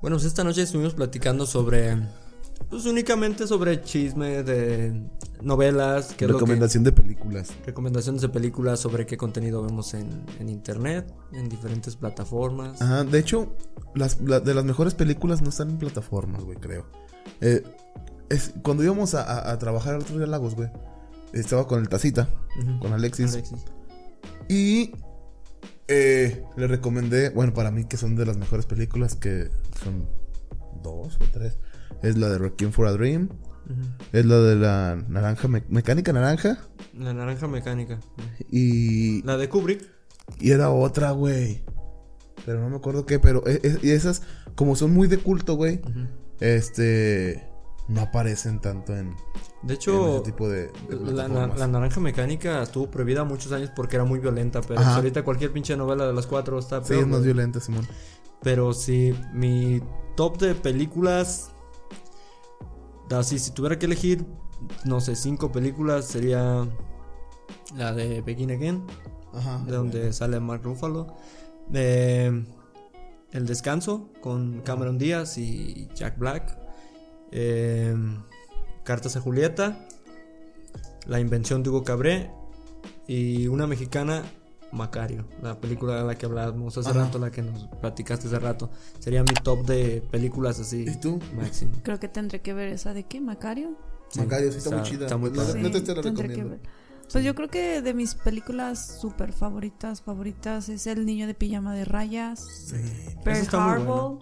Bueno, pues esta noche estuvimos platicando sobre. Pues únicamente sobre chisme de novelas. que- Recomendación de películas. recomendaciones de películas sobre qué contenido vemos en, en internet, en diferentes plataformas. Ajá, de hecho, las, la- de las mejores películas no están en plataformas, güey, creo. Eh, es, cuando íbamos a, a- a trabajar al otro día Lagos, güey, estaba con el Tacita, con Alexis, Alexis. y eh, le recomendé, bueno, para mí que son de las mejores películas, que son dos o tres. Es la de Requiem for a Dream, es la de la naranja, me- mecánica naranja, La naranja mecánica. y, La de Kubrick. y era otra, güey. Pero no me acuerdo qué, pero e- e- y esas, como son muy de culto, güey, este, no aparecen tanto en, De hecho, ese tipo de, de la, naranja mecánica estuvo prohibida muchos años porque era muy violenta. Pero pues ahorita cualquier pinche novela de las cuatro está Sí, peor, es más violenta, Simón. Pero sí, mi top de películas. Así, si tuviera que elegir, no sé, cinco películas, sería la de Begin Again, Ajá. de donde sale Mark Ruffalo. De El Descanso, con Cameron Díaz y Jack Black. Eh, Cartas a Julieta. La invención de Hugo Cabré. Y una mexicana, Macario, la película de la que hablábamos hace Ajá. rato, la que nos platicaste hace rato. Sería mi top de películas así. ¿Y tú? Máximo. Creo que tendré que ver esa de qué, Macario. Sí, Macario, sí está, muy chida. Está muy padre. neta te la tendré que recomiendo. ver. Pues yo creo que de mis películas súper favoritas, favoritas, es El niño de pijama de rayas, Sí. Pearl.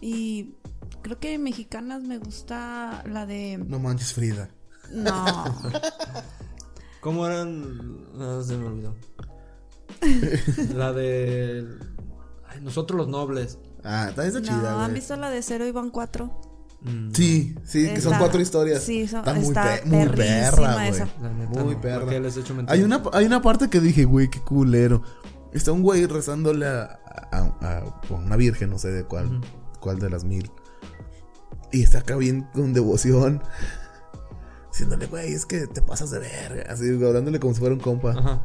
Y creo que mexicanas me gusta la de. No manches, Frida. No. ¿Cómo eran? Ah, se me olvidó. la de. Ay, nosotros los nobles. Ah, está esa no, chida, ¿han güey. visto la de Cero y van cuatro? Mm, Sí, sí, que son cuatro historias. Sí, son- está muy, está pe- muy perra, güey. esa. La neta, Muy no, perra. Hay una, hay una parte que dije, güey, qué culero. Está un güey rezándole a, a- a- a una virgen, no sé de cuál, cuál de las mil. Y está acá bien con devoción. Diciéndole, güey, es que te pasas de verga. Así, hablándole como si fuera un compa. Ajá.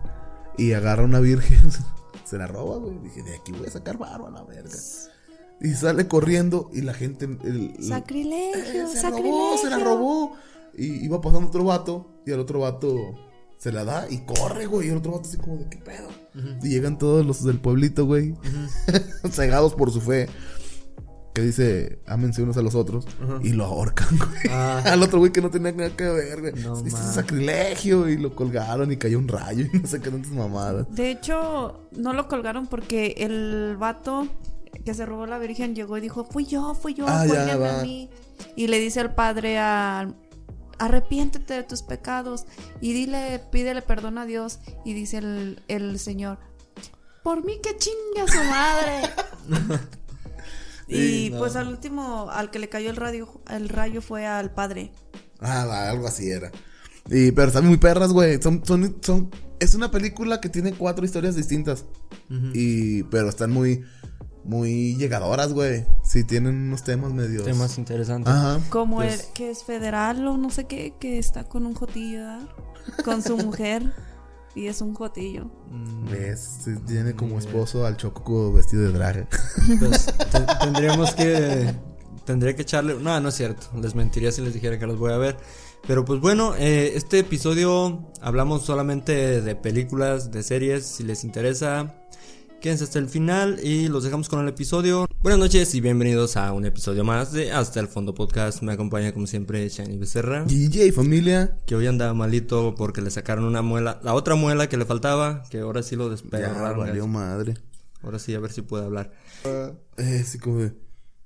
Y agarra una virgen. Se la roba, güey. Dije, de aquí voy a sacar barba a la verga. Y sale corriendo y la gente... el- el- Sacrilegio, eh, se sacrilegio. robó, se la robó. Y iba pasando otro vato. Y al otro vato se la da y corre, güey. Y el otro vato así como de qué pedo. Y llegan todos los del pueblito, güey. cegados por su fe. Que dice, ámense unos a los otros. Ajá. Y lo ahorcan, güey. Ah. Al otro güey que no tenía nada que ver, güey. No Este es sacrilegio. Y lo colgaron y cayó un rayo. Y no sé qué tantas mamadas. De hecho, no lo colgaron porque el vato que se robó la virgen llegó y dijo, fui yo, fui yo, Ah, ya, a mí. Y le dice al padre a arrepiéntete de tus pecados y dile, pídele perdón a Dios. Y dice el, el señor, por mí que chinga su madre. y no. pues al último, al que le cayó el radio, el rayo fue al padre. Ah, va, algo así era. Y, pero están muy perras, güey. Son, son, son, es una película que tiene cuatro historias distintas. Y, pero están muy, muy llegadoras, güey. Sí, tienen unos temas medios. Temas interesantes. Ajá. Como Pues- el que es federal o no sé qué, que está con un jotillo, ¿verdad? Con su mujer. Y es un jotillo. Mm, ¿Ves? Sí, tiene como esposo al Choco vestido de drag. Pues te- tendríamos que. Tendría que echarle. No, no es cierto. Les mentiría si les dijera que los voy a ver. Pero pues bueno, eh, este episodio hablamos solamente de películas, de series. Si les interesa, quédense hasta el final y los dejamos con el episodio. Buenas noches y bienvenidos a un episodio más de Hasta el Fondo Podcast. Me acompaña como siempre Shani Becerra. DJ, familia. Que hoy anda malito porque le sacaron una muela. La otra muela que le faltaba. Que ahora sí lo Ya despegaron. valió madre. Ahora sí, a ver si puede hablar. Eh, sí, como.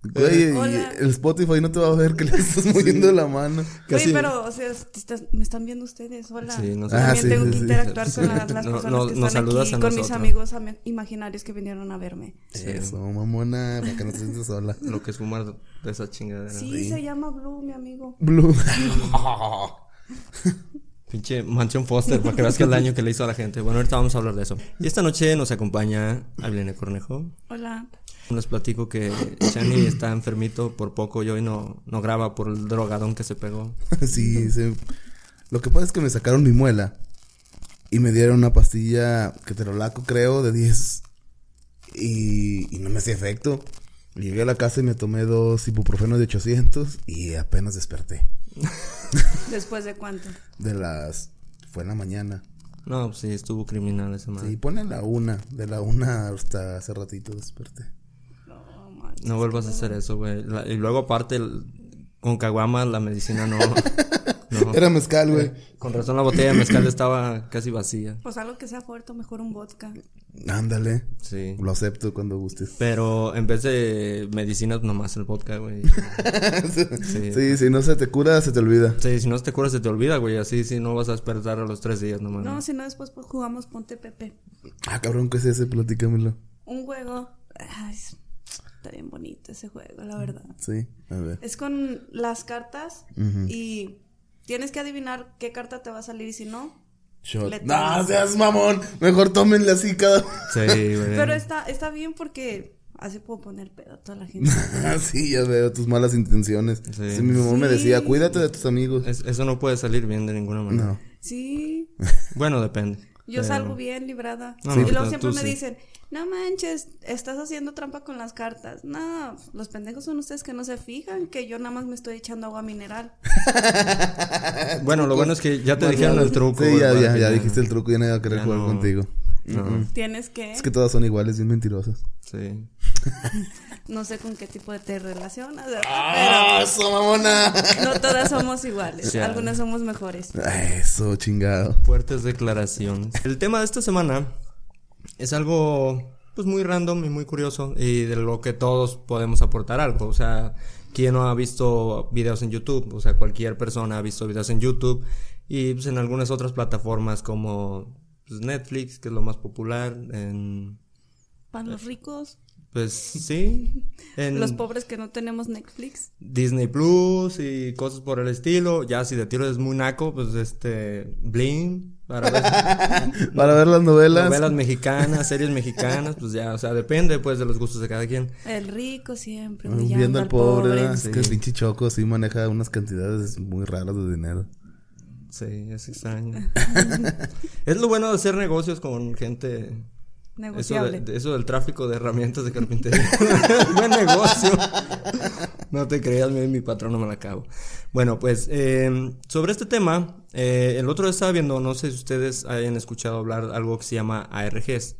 Güey, y Hola. el Spotify no te va a ver que le estás moviendo la mano. Casi- Güey, pero, o sea, estás- me están viendo ustedes, hola. Sí, no sé. También Ah, sí, tengo sí, que sí. interactuar con las, las No- personas no- que nos están saludas aquí, a con mis amigos ami- imaginarios que vinieron a verme. Eso, mamona, para que no te sientas sola. Lo que es fumar de esa chingadera. Sí, se llama Blue, mi amigo. Blue. Pinche Mansión Foster, para que veas que el daño que le hizo a la gente. Bueno, ahorita vamos a hablar de eso. Y esta noche nos acompaña Abilene Cornejo. Hola. Les platico que Shani está enfermito por poco y hoy no, no graba por el drogadón que se pegó. sí, se- lo que pasa es que me sacaron mi muela y me dieron una pastilla que te lo laco, creo, de 10. Y, y no me hacía efecto. Llegué a la casa y me tomé dos ibuprofenos de 800 y apenas desperté. ¿Después de cuánto? De las... Fue en la mañana. No, pues sí, estuvo criminal esa madre. Sí, pone la una. De la una hasta hace ratito desperté. No, vuelvas a hacer eso, güey. La- Y luego aparte, el- con caguama la medicina no... no. Era mezcal, güey. Con razón la botella de mezcal estaba casi vacía. Pues algo que sea fuerte, mejor un vodka. Ándale. Sí. Lo acepto cuando gustes. Pero en vez de medicinas, nomás el vodka, güey. Sí. Sí, si no se te cura, se te olvida. Sí, si no te curas se te olvida, güey. Así sí no vas a despertar a los tres días nomás. No, si no, después pues, jugamos Ponte Pepe. Ah, cabrón, ¿qué es ese? Platícamelo. Un juego. Ay, está bien bonito ese juego, la verdad. Sí, a ver. Es con las cartas y tienes que adivinar qué carta te va a salir y si no. Shot. No, seas mamón. Mejor tómenle así cada. Sí, güey. Pero está, está bien porque así puedo poner pedo a toda la gente. sí, ya veo tus malas intenciones. Sí. Sí, mi mamá me decía, cuídate de tus amigos. Es- eso no puede salir bien de ninguna manera. No. Sí, Bueno, depende. yo Pero- salgo bien librada. No, y no, luego siempre me sí. dicen, no manches, estás haciendo trampa con las cartas. No, los pendejos son ustedes que no se fijan que yo nada más me estoy echando agua mineral. Bueno, lo bueno es que ya te dijeron el truco. Sí, ya, ya, ya dijiste el truco, ya nadie va a querer Ya jugar no. contigo. No, Tienes que, Es que todas son iguales, bien mentirosas. sí. no sé con qué tipo de te relacionas, ¿verdad? ¡Ah, eso, mamona! No todas somos iguales, algunas somos mejores. Eso, chingado. Fuertes declaraciones. El tema de esta semana es algo pues muy random y muy curioso y de lo que todos podemos aportar algo. O sea, ¿quién no ha visto videos en YouTube? O sea, cualquier persona ha visto videos en YouTube y pues, en algunas otras plataformas como pues, Netflix, que es lo más popular. En, los ricos, pues sí. En los pobres que no tenemos Netflix. Disney Plus y cosas por el estilo. Ya si de tiro es muy naco, pues este Bling para ver Para ver las novelas. novelas mexicanas, series mexicanas, pues ya, o sea, depende pues de los gustos de cada quien. El rico siempre Ah, Viendo al pobre. Es que el pinche Choco sí maneja unas cantidades muy raras de dinero. Sí, es extraño. es lo bueno de hacer negocios con gente. Eso, de- Negociable. de- eso del tráfico de herramientas de carpintería. Buen negocio. No te creas, mi, mi patrón no me la acabo. Bueno, pues eh, sobre este tema, eh, el otro día estaba viendo, no sé si ustedes hayan escuchado hablar algo que se llama ARGs.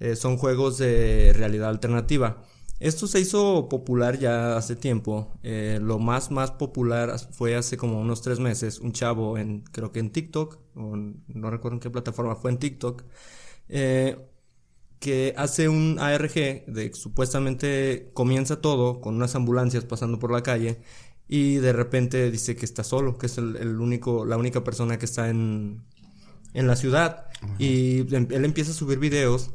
Eh, son juegos de realidad alternativa. Esto se hizo popular ya hace tiempo. Eh, lo más más popular fue hace como unos tres meses. Un chavo en, creo que en TikTok, o no recuerdo en qué plataforma, fue en TikTok. Eh, que hace un ARG de que supuestamente comienza todo con unas ambulancias pasando por la calle y de repente dice que está solo, que es el, el único, la única persona que está en, en la ciudad. Y em- él empieza a subir videos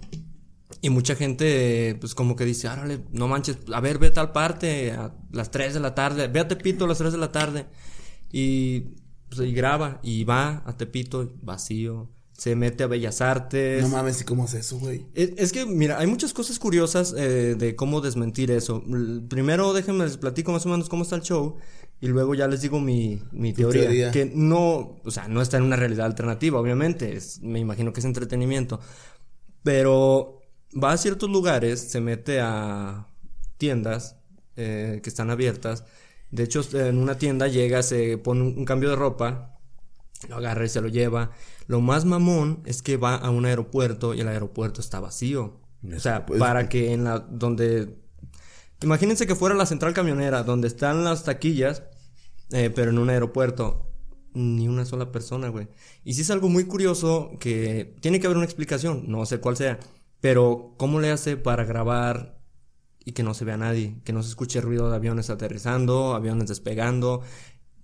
y mucha gente pues como que dice, árale, no manches, a ver, ve a tal parte a las 3 de la tarde, ve a Tepito a las 3 de la tarde y, pues, y graba y va a Tepito vacío, se mete a Bellas Artes. No mames, ¿y cómo es eso, güey? Es, es que, mira, hay muchas cosas curiosas eh, de cómo desmentir eso. Primero, déjenme les platico más o menos cómo está el show y luego ya les digo mi, mi teoría. Que no, o sea, no está en una realidad alternativa, obviamente. Es, me imagino que es entretenimiento. Pero va a ciertos lugares, se mete a tiendas eh, que están abiertas. De hecho, en una tienda llega, se pone un, un cambio de ropa, lo agarra y se lo lleva. Lo más mamón es que va a un aeropuerto y el aeropuerto está vacío. O sea, Pues- para que en la donde imagínense que fuera la central camionera donde están las taquillas, eh, pero en un aeropuerto ni una sola persona, güey. Y sí es algo muy curioso que tiene que haber una explicación, no sé cuál sea, pero cómo le hace para grabar y que no se vea nadie, que no se escuche ruido de aviones aterrizando, aviones despegando,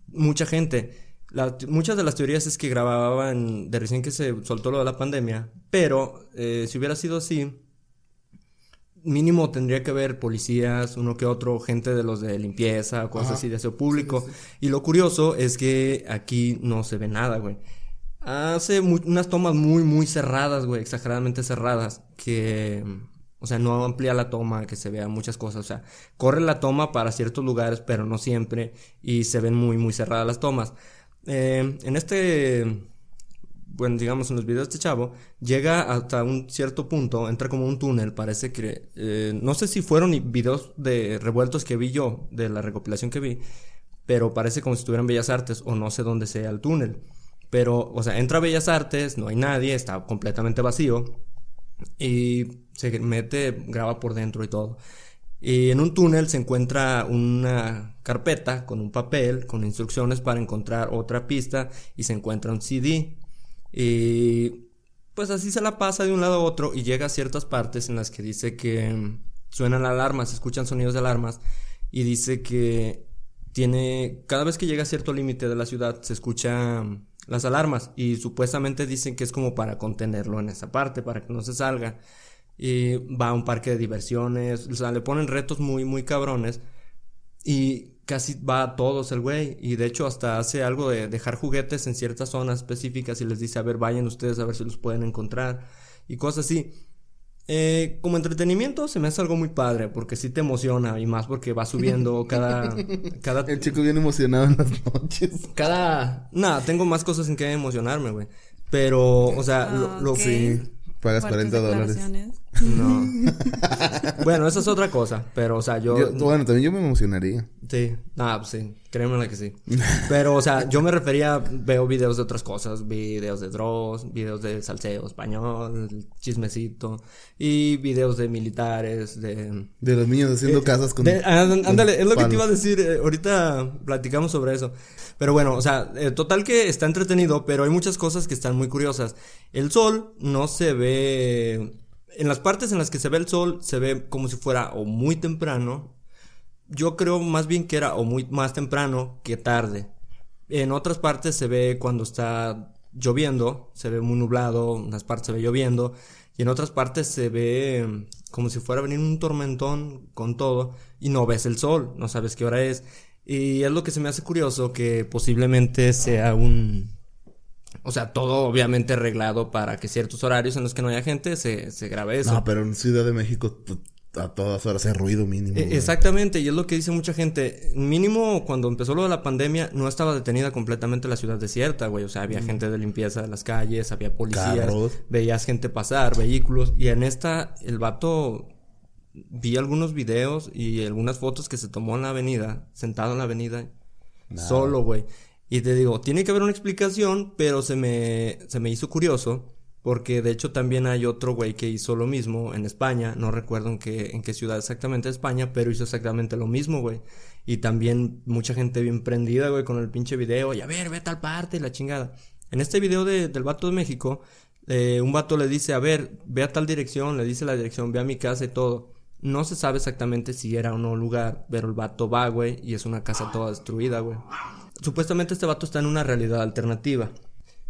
mucha gente. La- muchas de las teorías es que grababan de recién que se soltó lo de la pandemia, pero eh, si hubiera sido así, mínimo tendría que haber policías, uno que otro, gente de los de limpieza, cosas Ajá. así de aseo público. Y lo curioso es que aquí no se ve nada, güey. Hace unas tomas muy, muy cerradas, güey, exageradamente cerradas, que, o sea, no amplía la toma, que se vean muchas cosas, o sea, corre la toma para ciertos lugares, pero no siempre, y se ven muy, muy cerradas las tomas. Eh, en este bueno, digamos en los videos de este chavo, llega hasta un cierto punto, entra como un túnel, parece que, eh, no sé si fueron videos de revueltos que vi yo, de la recopilación que vi, pero parece como si estuvieran Bellas Artes o no sé dónde sea el túnel. Pero, o sea, entra Bellas Artes, no hay nadie, está completamente vacío y se mete, graba por dentro y todo. Y en un túnel se encuentra una carpeta con un papel, con instrucciones para encontrar otra pista y se encuentra un CD. Y pues así se la pasa de un lado a otro y llega a ciertas partes en las que dice que mm, suenan alarmas, se escuchan sonidos de alarmas y dice que tiene, cada vez que llega a cierto límite de la ciudad se escuchan las alarmas y supuestamente dicen que es como para contenerlo en esa parte, para que no se salga. Y va a un parque de diversiones, o sea, le ponen retos muy, muy cabrones. Y casi va a todos el güey. Y de hecho hasta hace algo de dejar juguetes en ciertas zonas específicas y les dice, a ver, vayan ustedes a ver si los pueden encontrar. Y cosas así. Eh, como entretenimiento se me hace algo muy padre porque sí te emociona y más porque va subiendo cada... cada El chico bien emocionado en las noches. cada... Nada, tengo más cosas en que emocionarme, güey. Pero, o sea, lo... lo- Ok. Sí. Pagas Fuertes 40 dólares. No. bueno, esa es otra cosa. Pero, o sea, yo... Yo- bueno, también yo me emocionaría. Sí, nada, pues sí, créeme que sí. Pero, o sea, yo me refería, veo videos de otras cosas, videos de Dross, videos de salseo español, chismecito, y videos de militares, de... De los niños haciendo Eh, casas con. de- ah, con ándale, es lo que te iba a decir, eh, ahorita platicamos sobre eso. Pero bueno, o sea, eh, total que está entretenido, pero hay muchas cosas que están muy curiosas. El sol no se ve... En las partes en las que se ve el sol, se ve como si fuera o muy temprano. Yo creo más bien que era o muy más temprano que tarde. En otras partes se ve cuando está lloviendo, se ve muy nublado, en unas partes se ve lloviendo, y en otras partes se ve eh, como si fuera a venir un tormentón con todo, y no ves el sol, no sabes qué hora es. Y es lo que se me hace curioso, que posiblemente sea un... O sea, todo obviamente arreglado para que ciertos horarios en los que no haya gente se, se grabe eso. No, pero en Ciudad de México t- a todas horas hay ruido mínimo. Güey. Exactamente, y es lo que dice mucha gente. Mínimo cuando empezó lo de la pandemia, no estaba detenida completamente la ciudad desierta, güey. O sea, había gente de limpieza de las calles, había policías, Carros. veías gente pasar, vehículos. Y en esta, el vato. Vi algunos videos y algunas fotos que se tomó en la avenida, sentado en la avenida, solo, güey. Y te digo, tiene que haber una explicación, pero se me, se me hizo curioso. Porque de hecho también hay otro güey que hizo lo mismo en España. No recuerdo en qué, en qué ciudad exactamente España, pero hizo exactamente lo mismo, güey. Y también mucha gente bien prendida, güey, con el pinche video. Y a ver, ve a tal parte, la chingada. En este video de- del vato de México, eh, un vato le dice, a ver, ve a tal dirección, le dice la dirección, ve a mi casa y todo. No se sabe exactamente si era o no lugar, pero el vato va, güey, y es una casa toda destruida, güey. Supuestamente este vato está en una realidad alternativa.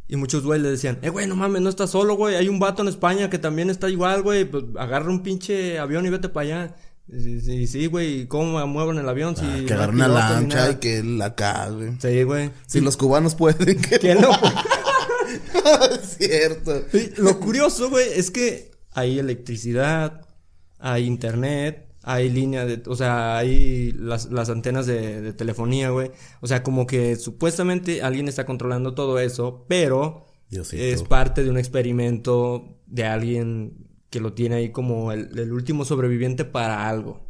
Y muchos güey le decían, eh, güey, no mames, no estás solo, güey. Hay un vato en España que también está igual, güey. Pues agarra un pinche avión y vete para allá. Y sí, sí, güey, ¿cómo me muevo en el avión? Si Ah, no que agarrar una lancha nada?" y que acá, güey. Sí, güey. Si los cubanos pueden, que Que no. es cierto. Sí, Lo curioso, güey, es que hay electricidad, hay internet, hay línea de, o sea, hay las, las antenas de, de telefonía, güey. O sea, como que supuestamente alguien está controlando todo eso, pero Diosito. es parte de un experimento de alguien que lo tiene ahí como el, el último sobreviviente para algo.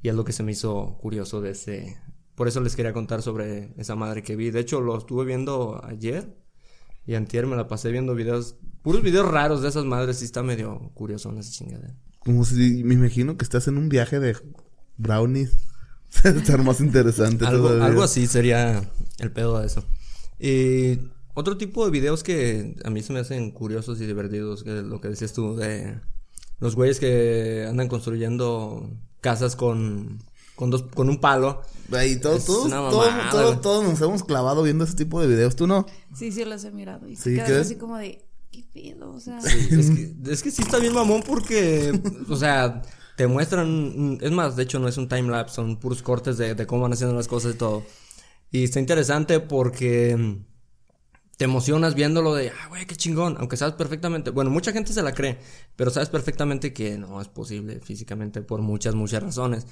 Y es lo que se me hizo curioso de ese. Por eso les quería contar sobre esa madre que vi. De hecho, lo estuve viendo ayer. Y antier me la pasé viendo videos. Puros videos raros de esas madres. Sí está medio curioso en esa chingadera. Como si me imagino que estás en un viaje de brownies. Estar más interesante Algo, todavía. algo así sería el pedo de eso. Y otro tipo de videos que a mí se me hacen curiosos y divertidos, que es lo que decías tú, de los güeyes que andan construyendo casas con, con, dos, con un palo. Es todos, todos, todos, güey. todos nos hemos clavado viendo ese tipo de videos. ¿Tú no? Sí, sí, los he mirado. Y Sí, quedas así como de, ¿qué pedo? O sea, Es que, es que sí está bien mamón porque, o sea, te muestran, es más, de hecho no es un timelapse, son puros cortes de, de cómo van haciendo las cosas y todo. Y está interesante porque te emocionas viéndolo de, ah, güey, qué chingón, aunque sabes perfectamente, bueno, mucha gente se la cree, pero sabes perfectamente que no es posible físicamente por muchas, muchas razones.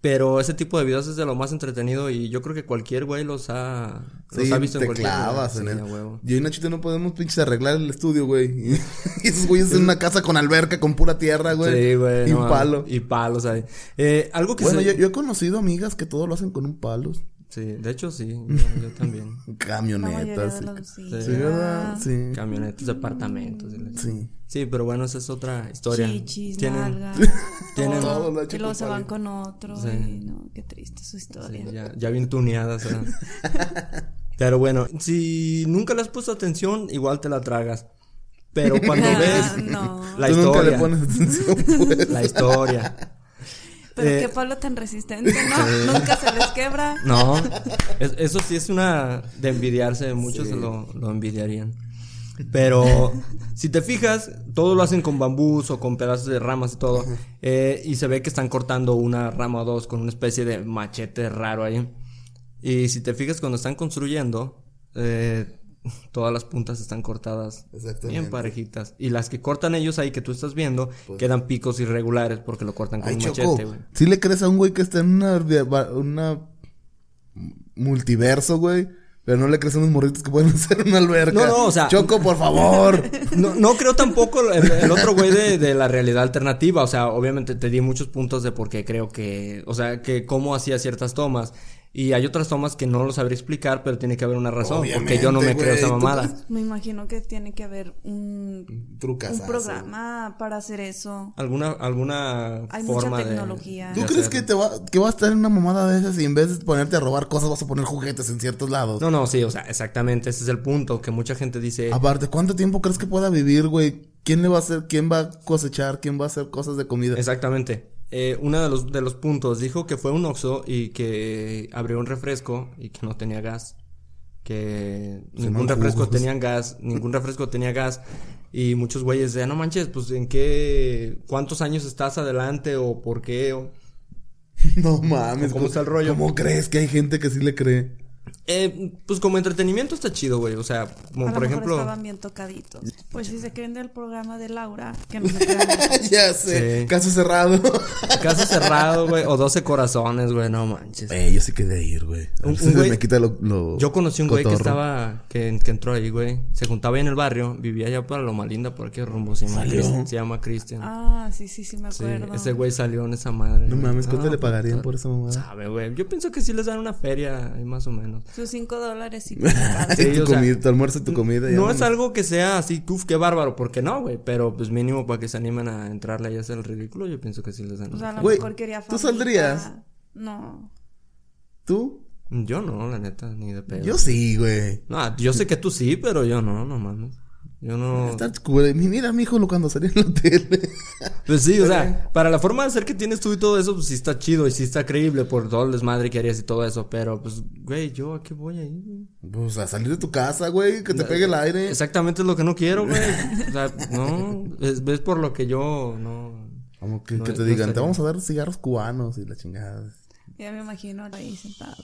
Pero ese tipo de videos es de lo más entretenido y yo creo que cualquier güey los ha, los Sí, ha visto te en cualquier clavas en Sí, él. y Nachito no podemos pinches arreglar el estudio, güey. Y esos güeyes en una casa con alberca, con pura tierra, güey. Sí, güey. Y no un palo. Y palos ahí. Eh, algo que Bueno, se... yo, yo he conocido amigas que todo lo hacen con un palo. Sí, de hecho sí, yo, yo también. Camionetas. de Sí, los sí. Sí, ¿verdad? Sí. Camionetas, departamentos. Sí. Sí, pero bueno, esa es otra historia. Chichis, Tienen- nalgas, tienen- todo. Todo y luego con se van con otro. Sí. y no, qué triste su Sí, historia. ya, ya bien tuneadas. Pero bueno, si nunca le has puesto atención, igual te la tragas. Pero cuando ves no. la Tú nunca le historia, pones atención, pues. la historia. Pero Eh, qué palo tan resistente, ¿no? Nunca se les quebra. No, es- eso sí es una de envidiarse, muchos lo, lo envidiarían. Pero si te fijas, todo lo hacen con bambús o con pedazos de ramas y todo. eh, y se ve que están cortando una rama o dos con una especie de machete raro ahí. Y si te fijas, cuando están construyendo, eh, todas las puntas están cortadas bien parejitas. Y las que cortan ellos ahí que tú estás viendo, quedan picos irregulares porque lo cortan con Ay, un Choco. machete, güey. ¿Sí le crees a un güey que está en una, una multiverso, güey? Pero no le crees a unos morritos que pueden hacer una alberca. No, no, o sea- Choco, por favor. No, no creo tampoco el, el otro güey de, de la realidad alternativa. O sea, obviamente te di muchos puntos de por qué creo que. O sea, que cómo hacía ciertas tomas. Y hay otras tomas que no lo sabría explicar, pero tiene que haber una razón. porque yo no me creo esa tú- mamada. Me imagino que tiene que haber un, Trucas. un programa para hacer eso. Alguna, alguna Hay mucha forma de- tecnología. ¿Tú de crees hacerlo. que te va, que va a estar en una mamada de esas y en vez de ponerte a robar cosas vas a poner juguetes en ciertos lados? No, no, sí, o sea, exactamente. Ese es el punto. Que mucha gente dice. Aparte, ¿cuánto tiempo crees que pueda vivir, güey? ¿Quién le va a hacer, quién va a cosechar, quién va a hacer cosas de comida? Exactamente. Eh, uno de los, de los puntos dijo que fue un Oxxo y que abrió un refresco y que no tenía gas. Que ningún refresco tenía gas, ningún refresco tenía gas. Y muchos güeyes decían, no manches, pues en qué, cuántos años estás adelante o por qué. O... No mames. ¿Cómo está el rollo? ¿Cómo crees que hay gente que sí le cree? Eh, pues como entretenimiento está chido, güey. O sea, como a por lo mejor ejemplo. estaban bien tocaditos. Pues si se creen del programa de Laura, que no se ya sé. Sí. Caso cerrado. Caso cerrado, güey. O 12 corazones, güey. No manches. Eh, yo sí quería ir, güey. Güey- me quita lo, lo Yo conocí un güey que estaba, que, que entró ahí, güey. Se juntaba ahí en el barrio, vivía allá para Loma Linda, por aquí rumbo. Se llama, ¿Salió? Cristian- se llama Cristian. Ah, sí, sí, sí, me Sí, acuerdo. ese güey salió en esa madre. No güey. mames, ¿cuánto No, le pagarían puta. por esa mamada? Sabe, güey. Yo pienso que sí les dan una feria, ahí más o menos. Sus cinco dólares y Sí, tu o sea, comida, tu almuerzo y tu comida. No es algo que sea así, uf, qué bárbaro, porque no, güey. Pero pues mínimo para que se animen a entrarle y hacer el ridículo, yo pienso que sí les dan. O sea, a lo mejor quería ¿tú saldrías? No. ¿Tú? Yo no, la neta, ni de pedo. Yo sí, güey. No, yo sé que tú sí, pero yo no, no mames. Yo no. Está güey. Mira, mi hijo lo cuando salía en la tele. Pues sí, o sea, para la forma de ser que tienes tú y todo eso, pues sí está chido y sí está creíble por todo el desmadre que harías y todo eso, pero pues, güey, ¿yo a qué voy ahí? güey? Pues a salir de tu casa, güey, que te pegue el aire. Exactamente es lo que no quiero, güey. O sea, no, es, es por lo que yo no... Como que, No, que te no digan, te vamos a dar cigarros cubanos y la chingada. Ya me imagino ahí sentado.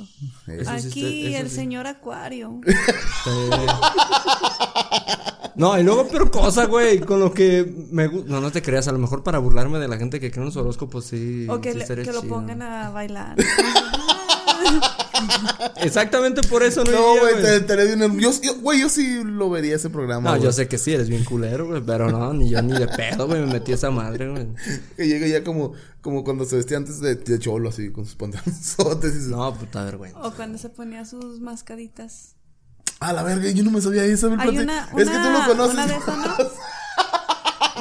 Eso sí Aquí está- el sí. señor Acuario. No, y luego peor cosa, güey, con lo que me gusta... No, no te creas, a lo mejor para burlarme de la gente que cree en los horóscopos, sí. o que, sí le- estaría que lo pongan a bailar. Exactamente por eso no No, güey, te, te le di una- yo, yo- güey, yo sí lo vería ese programa. No, güey. yo sé que sí, eres bien culero, güey, pero no, ni yo ni de pedo, güey, me metí a esa madre, güey. Que llega ya como, como cuando se vestía antes de, de cholo, así, con sus pantalones y No, puta vergüenza. o cuando se ponía sus mascaditas. A la verga, yo no me sabía eso. Hay plati- una, es que tú una- lo conoces. una de esas, ¿no?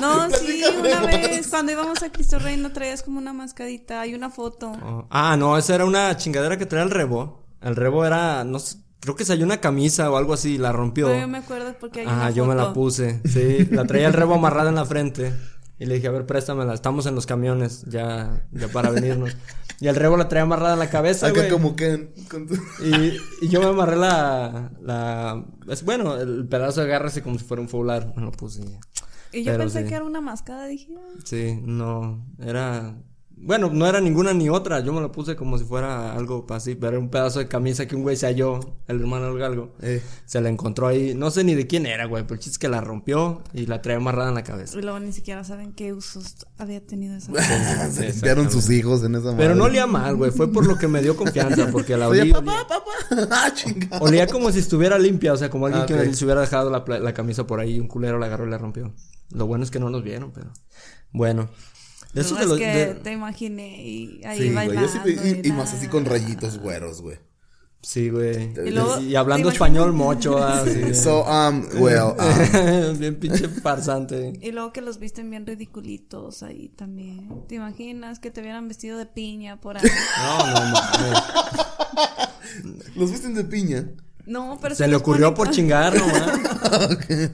No, sí, una vez, cuando íbamos a Cristo Rey no traías como una mascadita, hay una foto. Oh, Ah, no, esa era una chingadera que traía el rebo. El rebo era, no sé, creo que salió una camisa o algo así y la rompió. Pero yo me acuerdo porque hay una yo me la puse. Sí, la traía el rebo amarrada en la frente. Y le dije, a ver, préstamela. Estamos en los camiones ya, ya para venirnos. Y el rebo la traía amarrada en la cabeza, Acá güey. como con tu- Y, y yo me amarré la, la... Es bueno, el pedazo de agarre así como si fuera un foular. Me lo puse. ya. Y yo Pero pensé sí. que era una mascada, dije, ah, Sí, no, era... Bueno, no era ninguna ni otra. Yo me lo puse como si fuera algo así. Pero era un pedazo de camisa que un güey se halló, el hermano del galgo. Eh. Se la encontró ahí. No sé ni de quién era, güey. Pero el chiste es que la rompió y la traía amarrada en la cabeza. Y luego ni siquiera saben qué usos había tenido esa. Se limpiaron sus hijos en esa madre. Pero no olía mal, güey. Fue por lo que me dio confianza. Porque la Oye, olí. papá, papá. ah, chingada. Olía como si estuviera limpia, o sea, como alguien Ah, que se hubiera dejado la, la camisa por ahí y un culero la agarró y la rompió. Lo bueno es que no nos vieron, pero bueno. De No, eso es de los- que de- te imaginé y ahí Sí, güey. Yo sí y, y más así con rayitos güeros, güey. Sí, güey. Y hablando ¿te español mocho, así. de- So, um, well, um, Bien pinche farsante. Y luego que los visten bien ridiculitos ahí también. ¿Te imaginas que te hubieran vestido de piña por ahí? No, no, no. los visten de piña. No, pero sí Se le ocurrió ponen- por chingar, nomás.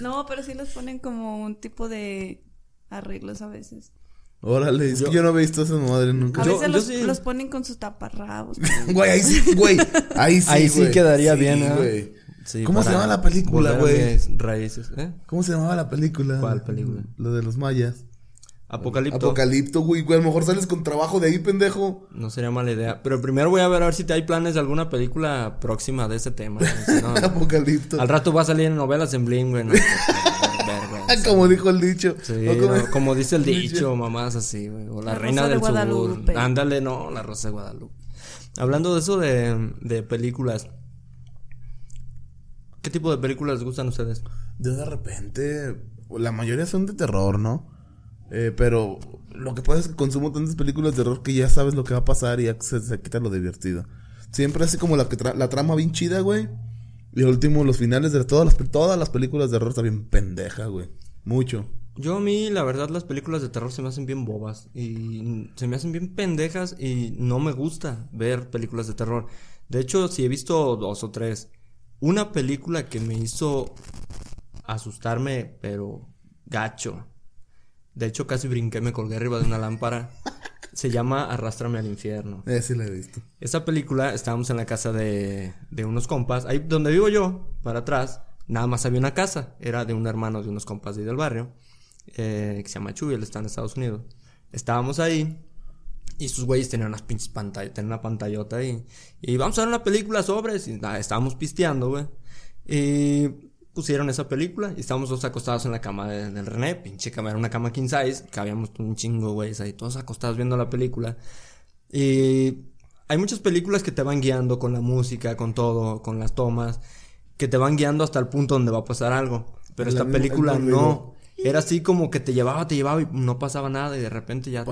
No, pero sí los ponen como un tipo de arreglos a veces. Órale, es que yo no he visto esa madre nunca. A Yo- veces yo los, sí. los ponen con sus taparrabos. Güey, ahí sí, güey. Ahí sí, Ahí sí güey. quedaría Sí, bien, ¿eh? güey. Sí, ¿Cómo se llama la película, a güey? Raíces, ¿eh? ¿Cómo se llamaba la película? ¿Cuál película? Lo de los mayas. Apocalipto. Apocalipto, güey. güey. A lo mejor sales con trabajo de ahí, pendejo. No sería mala idea. Pero primero voy a ver a ver si te hay planes de alguna película próxima de ese tema. Si no, Apocalipto. al rato va a salir en novelas en Bling, güey. No, vergüenza. Como dijo el dicho. Sí, O como- no, como dice el dicho, mamás así, güey. O la, La reina Rosa de del sur. Guadalupe. Ándale, no, la Rosa de Guadalupe. Hablando de eso de, de películas. ¿Qué tipo de películas les gustan a ustedes? Yo de repente, la mayoría son de terror, ¿no? Eh, pero lo que pasa es que consumo tantas películas de terror que ya sabes lo que va a pasar y ya se, se quita lo divertido. Siempre así como la, que tra- la trama bien chida, güey. Y al último, los finales de todas las, todas las películas de terror está bien pendeja, güey. Mucho. Yo a mí, la verdad, las películas de terror se me hacen bien bobas y se me hacen bien pendejas y no me gusta ver películas de terror. De hecho, si he visto dos o tres. Una película que me hizo asustarme, pero gacho. De hecho, casi brinqué, me colgué arriba de una lámpara. Se llama Arrástrame al infierno. Eh, sí la he visto. Esa película, estábamos en la casa de, de unos compas, ahí donde vivo yo, para atrás, nada más había una casa, era de un hermano de unos compas de ahí del barrio, eh, que se llama Chuy, él está en Estados Unidos. Estábamos ahí y sus güeyes tenían unas pinches pantallas, tenían una pantallota ahí. Y vamos a ver una película sobre, y nada, estábamos pisteando, güey. Y pusieron esa película y estábamos todos acostados en la cama de- del René, pinche cama, era una cama king size, que habíamos un chingo, güeyes ahí, todos acostados viendo la película. Y hay muchas películas que te van guiando con la música, con todo, con las tomas, que te van guiando hasta el punto donde va a pasar algo. Pero esta película no. Era así como que te llevaba, te llevaba y no pasaba nada y de repente ya te,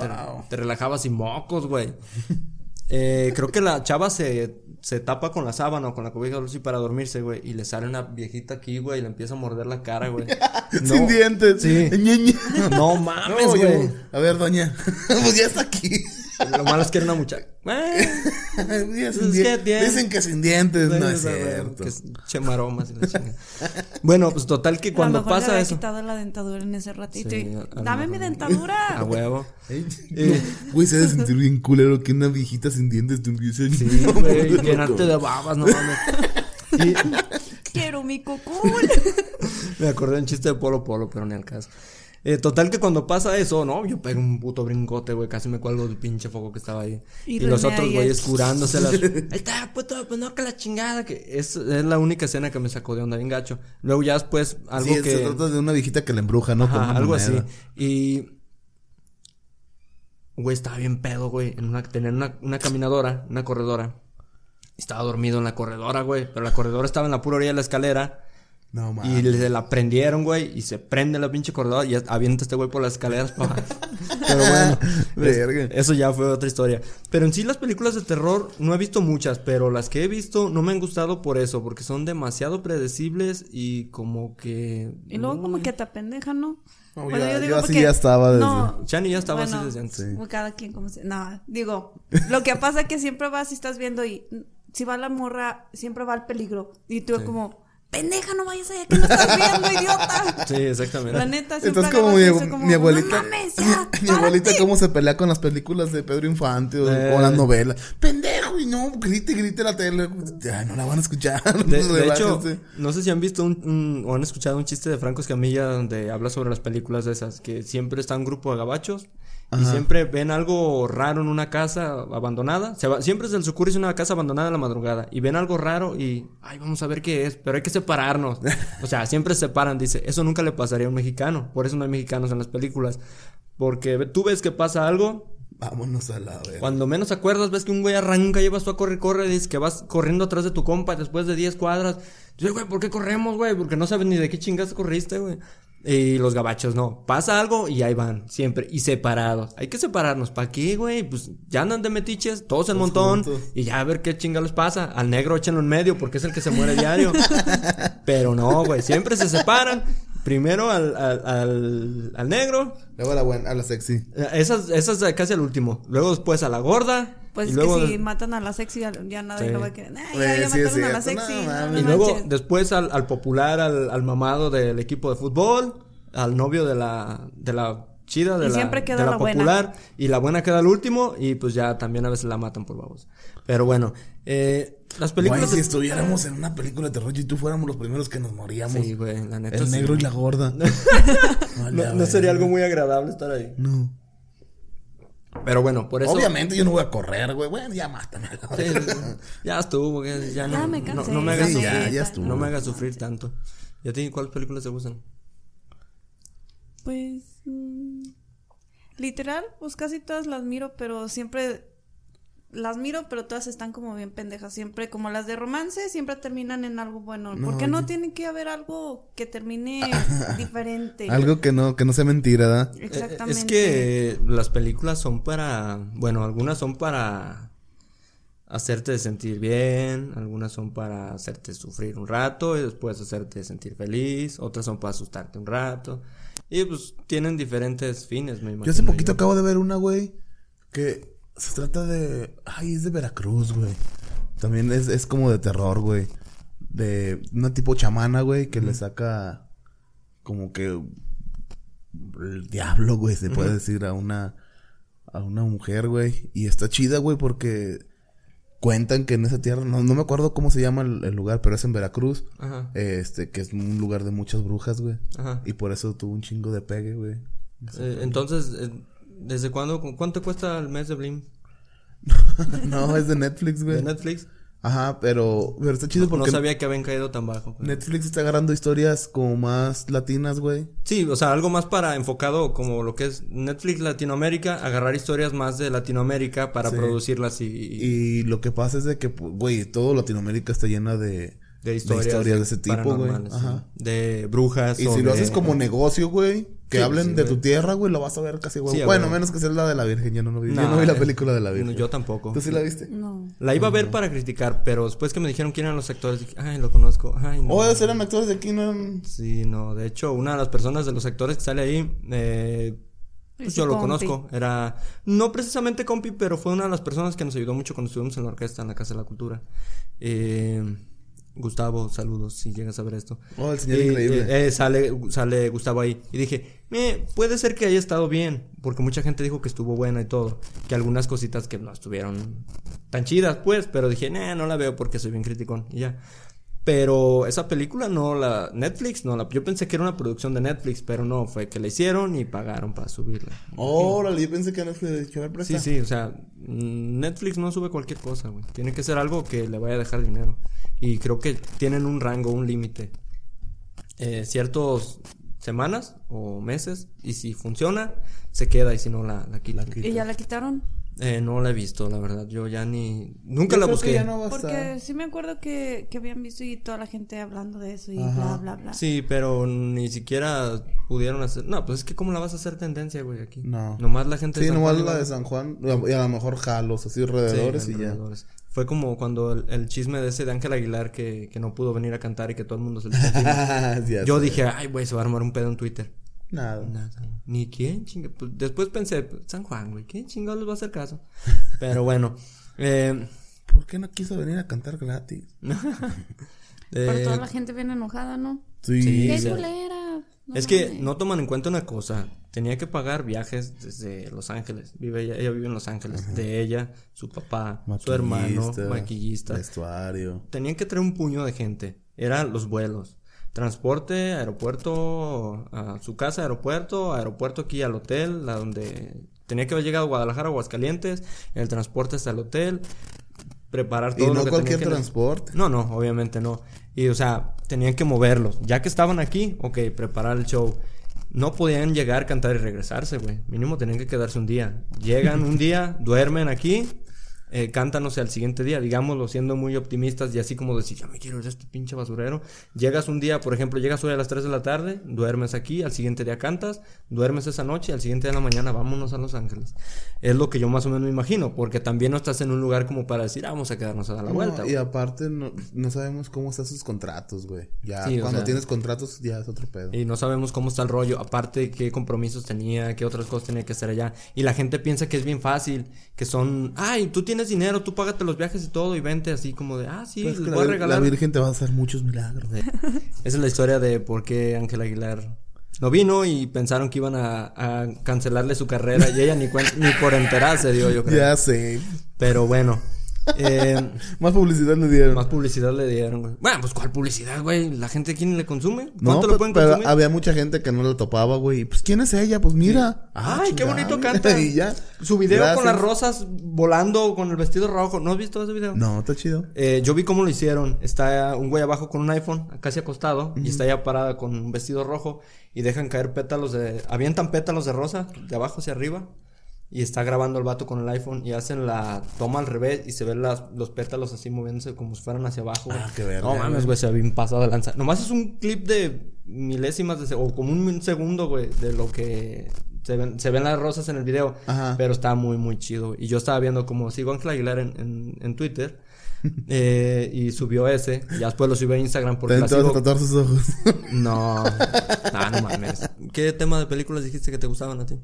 te relajabas y mocos, güey. Eh, creo que la chava se, se tapa con la sábana o con la cobija así para dormirse, güey. Y le sale una viejita aquí, güey, y le empieza a morder la cara, güey. Sin dientes. Sí. No mames, güey. A ver, doña. pues ya está aquí. Lo malo es que era una muchacha. Es tiene- Dicen que sin dientes, no es esa, güey, cierto. Que es chemaromas y la chinga. Bueno, pues total que a cuando lo mejor le pasa había eso. quitado la dentadura en ese ratito. Sí, y, a- a Dame mi dentadura. A huevo. Eh. no, Güey, se debe sentir bien culero que una viejita sin dientes te empiece a... Sí, güey, llenarte de babas, no mames. Y Quiero mi cocul. me acordé de un chiste de Polo Polo, pero ni al caso. Eh, total que cuando pasa eso, ¿no? Yo pego un puto brincote, güey. Casi me cuelgo del pinche foco que estaba ahí. Y Y, los otros güeyes es- curándoselas. Ahí está, puto, pues no, que la chingada. Que es, es la única escena que me sacó de onda bien gacho. Luego ya después, algo Sí, que... se trata de una viejita que la embruja, ¿no? Con Ajá, una algo moneda. así. Y. Güey, estaba bien pedo, güey. En una, tenía una, una caminadora, una corredora. Estaba dormido en la corredora, güey. Pero la corredora estaba en la pura orilla de la escalera. No, Y mames. le la prendieron, güey. Y se prende la pinche corredora. Y avienta este güey por las escaleras pa' abajo. Pero bueno. es- Verga. eso ya fue otra historia. Pero en sí, las películas de terror no he visto muchas. Pero las que he visto no me han gustado por eso. Porque son demasiado predecibles y como que. Y luego como que te apendejan, ¿no? No, ya- yo así porque- ya estaba desde- No, Chani ya estaba bueno, así desde antes. Sí. como Cada quien como se... No, digo, lo que pasa es que siempre vas y estás viendo y si va la morra, siempre va al peligro. Y tú como, pendeja, no vayas allá que no estás viendo, idiota. Sí, exactamente. La neta, siempre Estás como mi, como, mi abuelita. No mames, ya, mi abuelita párate". cómo se pelea con las películas de Pedro Infante o, Eh. o las novelas. Pendejo, y no, grite, grite la tele. Ya, no la van a escuchar. De, de hecho, Relájense. no sé si han visto un, un- o han escuchado un chiste de Franco Escamilla donde habla sobre las películas de esas, que siempre está un grupo de gabachos Y siempre ven algo raro en una casa abandonada. Se va- siempre se les ocurre una casa abandonada en la madrugada. Y ven algo raro y, ay, vamos a ver qué es. Pero hay que separarnos. o sea, siempre se separan. Dice, eso nunca le pasaría a un mexicano. Por eso no hay mexicanos en las películas. Porque tú ves que pasa algo. Vámonos a la verga. Cuando menos acuerdas, ves que un güey arranca, llevas tú a correr, corre, dices que vas corriendo atrás de tu compa después de 10 cuadras. Dices, güey, ¿por qué corremos, güey? Porque no sabes ni de qué chingas corriste, güey. Y los gabachos no. Pasa algo y ahí van, siempre. Y separados. Hay que separarnos. ¿Para qué, güey? Pues ya andan de metiches, todos en montón. juntos. Y ya a ver qué chinga les pasa. Al negro échenlo en medio porque es el que se muere diario. Pero no, güey. Siempre se separan. Primero al, al, al, al negro. Luego a la buena, a la sexy. Esas, esas casi al último. Luego después a la gorda. Pues y es luego que si matan a la sexy, ya, nadie Sí. lo va a querer. Ay, Pues, ya, ya sí mataron a la sexy. No, no, mames. Y no luego manches. después al, al popular, al, al mamado del equipo de fútbol, al novio de la, de la chida, de Y la, siempre queda de la la buena. popular, y la buena queda al último, y pues ya también a veces la matan por babos. Pero bueno, eh, las Güey, películas... si estuviéramos en una película de terror y tú fuéramos los primeros que nos moríamos. Sí, güey, la neta El sí. negro y la gorda. No, no sería algo muy agradable estar ahí. No. Pero bueno, por eso... Obviamente yo no voy a correr, güey. Bueno, ya mátame. Sí, ya estuvo, ya no, Ya me no, cansé, no me hagas Sí, sufrir, ya, ya estuvo. no me hagas sufrir tanto. ¿Y a ti cuáles películas te gustan? Pues. mm, literal, pues casi todas las miro, pero siempre. Las miro, pero todas están como bien pendejas. Siempre, como las de romance, siempre terminan en algo bueno. No, ¿Por qué no yo- tiene que haber algo que termine diferente? Algo que no, que no sea mentira, ¿verdad? Eh, Exactamente. Es que las películas son para, bueno, algunas son para hacerte sentir bien, algunas son para hacerte sufrir un rato y después hacerte sentir feliz, otras son para asustarte un rato. Y pues tienen diferentes fines, me imagino. Yo hace poquito acabo de ver una, güey, que se trata de... Ay, es de Veracruz, güey. También es, es como de terror, güey. De una tipo chamana, güey, que le saca como que el diablo, güey, se puede decir a una a una mujer, güey, y está chida, güey, porque cuentan que en esa tierra no, no me acuerdo cómo se llama el, el lugar, pero es en Veracruz. Ajá, Este, que es un lugar de muchas brujas, güey. ajá. Y por eso tuvo un chingo de pegue, güey. Eh, entonces, eh, ¿desde cuándo, cu- cuánto cuesta el mes de Blim? no, es de Netflix, güey. ¿De Netflix? Ajá, pero, pero está chido No porque sabía que habían caído tan bajo. pero- Netflix está agarrando historias como más latinas, güey. Sí, o sea, algo más para enfocado como lo que es Netflix Latinoamérica, agarrar historias más de Latinoamérica para Sí. producirlas y, Y lo que pasa es de que, güey, todo Latinoamérica está llena de, de historias, de ese tipo, güey. sí. Ajá. De brujas. Y o si lo haces como negocio, güey, que Sí, hablen sí, de güey. tu tierra, güey, lo vas a ver casi. Sí, a bueno, huevo. menos que sea la de la Virgen, yo no lo vi. No, yo no vi la eh, película de la Virgen. Yo tampoco. ¿Tú sí la viste? No. La iba a ver para criticar, pero después que me dijeron quién eran los actores, dije, ay, lo conozco. Ay, no. Oh, esos eran actores de aquí, no eran... Sí, no. De hecho, una de las personas de los actores que sale ahí, eh, pues Es yo lo compi. conozco. Era, no precisamente compi, pero fue una de las personas que nos ayudó mucho cuando estuvimos en la orquesta en la Casa de la Cultura. Eh, Gustavo, saludos si llegas a ver esto. Oh, el señor Y, increíble. eh, eh, sale, sale Gustavo ahí. Y dije, "Eh, puede ser que haya estado bien. Porque mucha gente dijo que estuvo buena y todo. Que algunas cositas que no estuvieron tan chidas, pues. Pero dije, nah, no la veo porque soy bien criticón. Y ya. Pero esa película no la. Netflix no la. Yo pensé que era una producción de Netflix, pero no. Fue que la hicieron y pagaron para subirla. Órale, yo pensé que Netflix a ver, presta. Sí, sí, o sea, Netflix no sube cualquier cosa, güey. Tiene que ser algo que le vaya a dejar dinero. Y creo que tienen un rango, un límite. Eh, ciertos semanas o meses. Y si funciona, se queda. Y si no, la, la quitan. ¿Y ya la quitaron? Eh, no la he visto, la verdad. Yo ya ni. Nunca Yo la busqué. ya no Porque estar. sí me acuerdo que, que habían visto y toda la gente hablando de eso y Ajá. bla, bla, bla. Sí, pero ni siquiera pudieron hacer. No, pues es que, ¿cómo la vas a hacer tendencia, güey, aquí? No. Nomás la gente. Sí, San nomás Juan la de San Juan. Y a lo mejor jalos, así Sí, alrededores y ya. Fue como cuando el, el chisme de ese de Ángel Aguilar que, que no pudo venir a cantar y que todo el mundo se le. Ya Yo sé. dije, ay, güey, se va a armar un pedo en Twitter. Nada. Nada. Ni quién chinga. Pues después pensé, pues, San Juan, güey, ¿quién chingados les va a hacer caso? Pero bueno. Eh, ¿Por qué no quiso venir a cantar gratis? Pero eh, toda la gente viene enojada, ¿no? Sí. Sí, ¡Qué sí. culera! No es que mames. no toman en cuenta una cosa. Tenía que pagar viajes desde Los Ángeles. Vive ella, ella vive en Los Ángeles. De ella, su papá, su hermano, Maquillista. Vestuario. Tenían que traer un puño de gente. Eran los vuelos. Transporte, aeropuerto, a su casa, aeropuerto, aeropuerto aquí al hotel, a donde tenía que haber llegado a Guadalajara Aguascalientes, el transporte hasta el hotel, preparar todo Y lo no que cualquier que- transporte. No, no, obviamente no. Y o sea, tenían que moverlos. Ya que estaban aquí, ok, preparar el show. No podían llegar, cantar y regresarse, güey. Mínimo tenían que quedarse un día. Llegan un día, duermen aquí, eh, sea, al siguiente día, digámoslo, siendo muy optimistas y así como decir, ya me quiero ir de este pinche basurero. Llegas un día, por ejemplo, llegas hoy a las 3 de la tarde, duermes aquí, al siguiente día cantas, duermes esa noche y al siguiente día de la mañana vámonos a Los Ángeles. Es lo que yo más o menos me imagino, porque también no estás en un lugar como para decir, ah, vamos a quedarnos a dar la No, vuelta. y aparte no, no sabemos cómo están sus contratos, güey. Ya Sí, o cuando sea- tienes contratos ya es otro pedo. Y no sabemos cómo está el rollo, aparte qué compromisos tenía, qué otras cosas tenía que hacer allá. Y la gente piensa que es bien fácil, que son, ay, tú tienes dinero, tú págate los viajes y todo y vente así como de, ah, sí, Pues les voy a la, regalar. la Virgen te va a hacer muchos milagros. Esa es la historia de por qué Ángel Aguilar no vino y pensaron que iban a, a cancelarle su carrera y ella ni, ni por enterarse dio, yo creo. ya sé. Pero bueno, eh, Más publicidad le dieron. más publicidad le dieron, güey. Bueno, pues ¿cuál publicidad, güey? ¿La gente quién le consume? ¿Cuánto No, lo pe- pueden pero consumir? había mucha gente que no lo topaba, güey. Pues, ¿quién es ella? Pues mira. Ah, Ay, qué bonito canta. y ya. Su video con las rosas volando con el vestido rojo. ¿No has visto ese video? No, está chido. Eh, yo vi cómo lo hicieron. Está un güey abajo con un iPhone, casi acostado, y está ella parada con un vestido rojo y dejan caer pétalos de... Avientan pétalos de rosa de abajo hacia arriba y está grabando el vato con el iPhone y hacen la toma al revés y se ven las, los pétalos así moviéndose como si fueran hacia abajo. Ah, qué verga, No mames, güey. se bien pasado de lanza. Nomás es un clip de milésimas de o como un segundo, güey, de lo que... Se ven, se ven las rosas en el video, Ajá. pero está muy, muy chido. Y yo estaba viendo como sigo a Ángel Aguilar en, en, en Twitter. eh, y subió ese. Y ya después lo subió a Instagram porque la sigo... tatuar sus ojos. No. no, no mames. ¿Qué tema de películas dijiste que te gustaban a ti?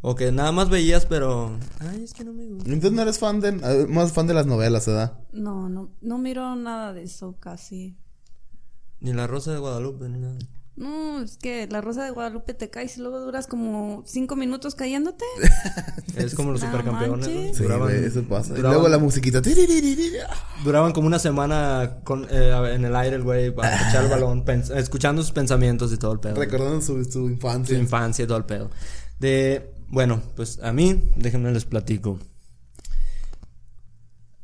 O que nada más veías, pero... Ay, es que no me gusta. Entonces no eres fan de... Más fan de las novelas, ¿verdad? No, no, no miro nada de eso casi. Ni La Rosa de Guadalupe, ni nada. No, es que la rosa de Guadalupe te caes y luego duras como cinco minutos cayéndote. Es como los supercampeones. Sí, Duraban- güey, eso pasa. Y duraban- luego la musiquita. Duraban como una semana con, eh, en el aire el güey para echar el balón, escuchando sus pensamientos y todo el pedo. Recordando su, su su infancia. infancia y todo el pedo. De, bueno, pues a mí, déjenme les platico.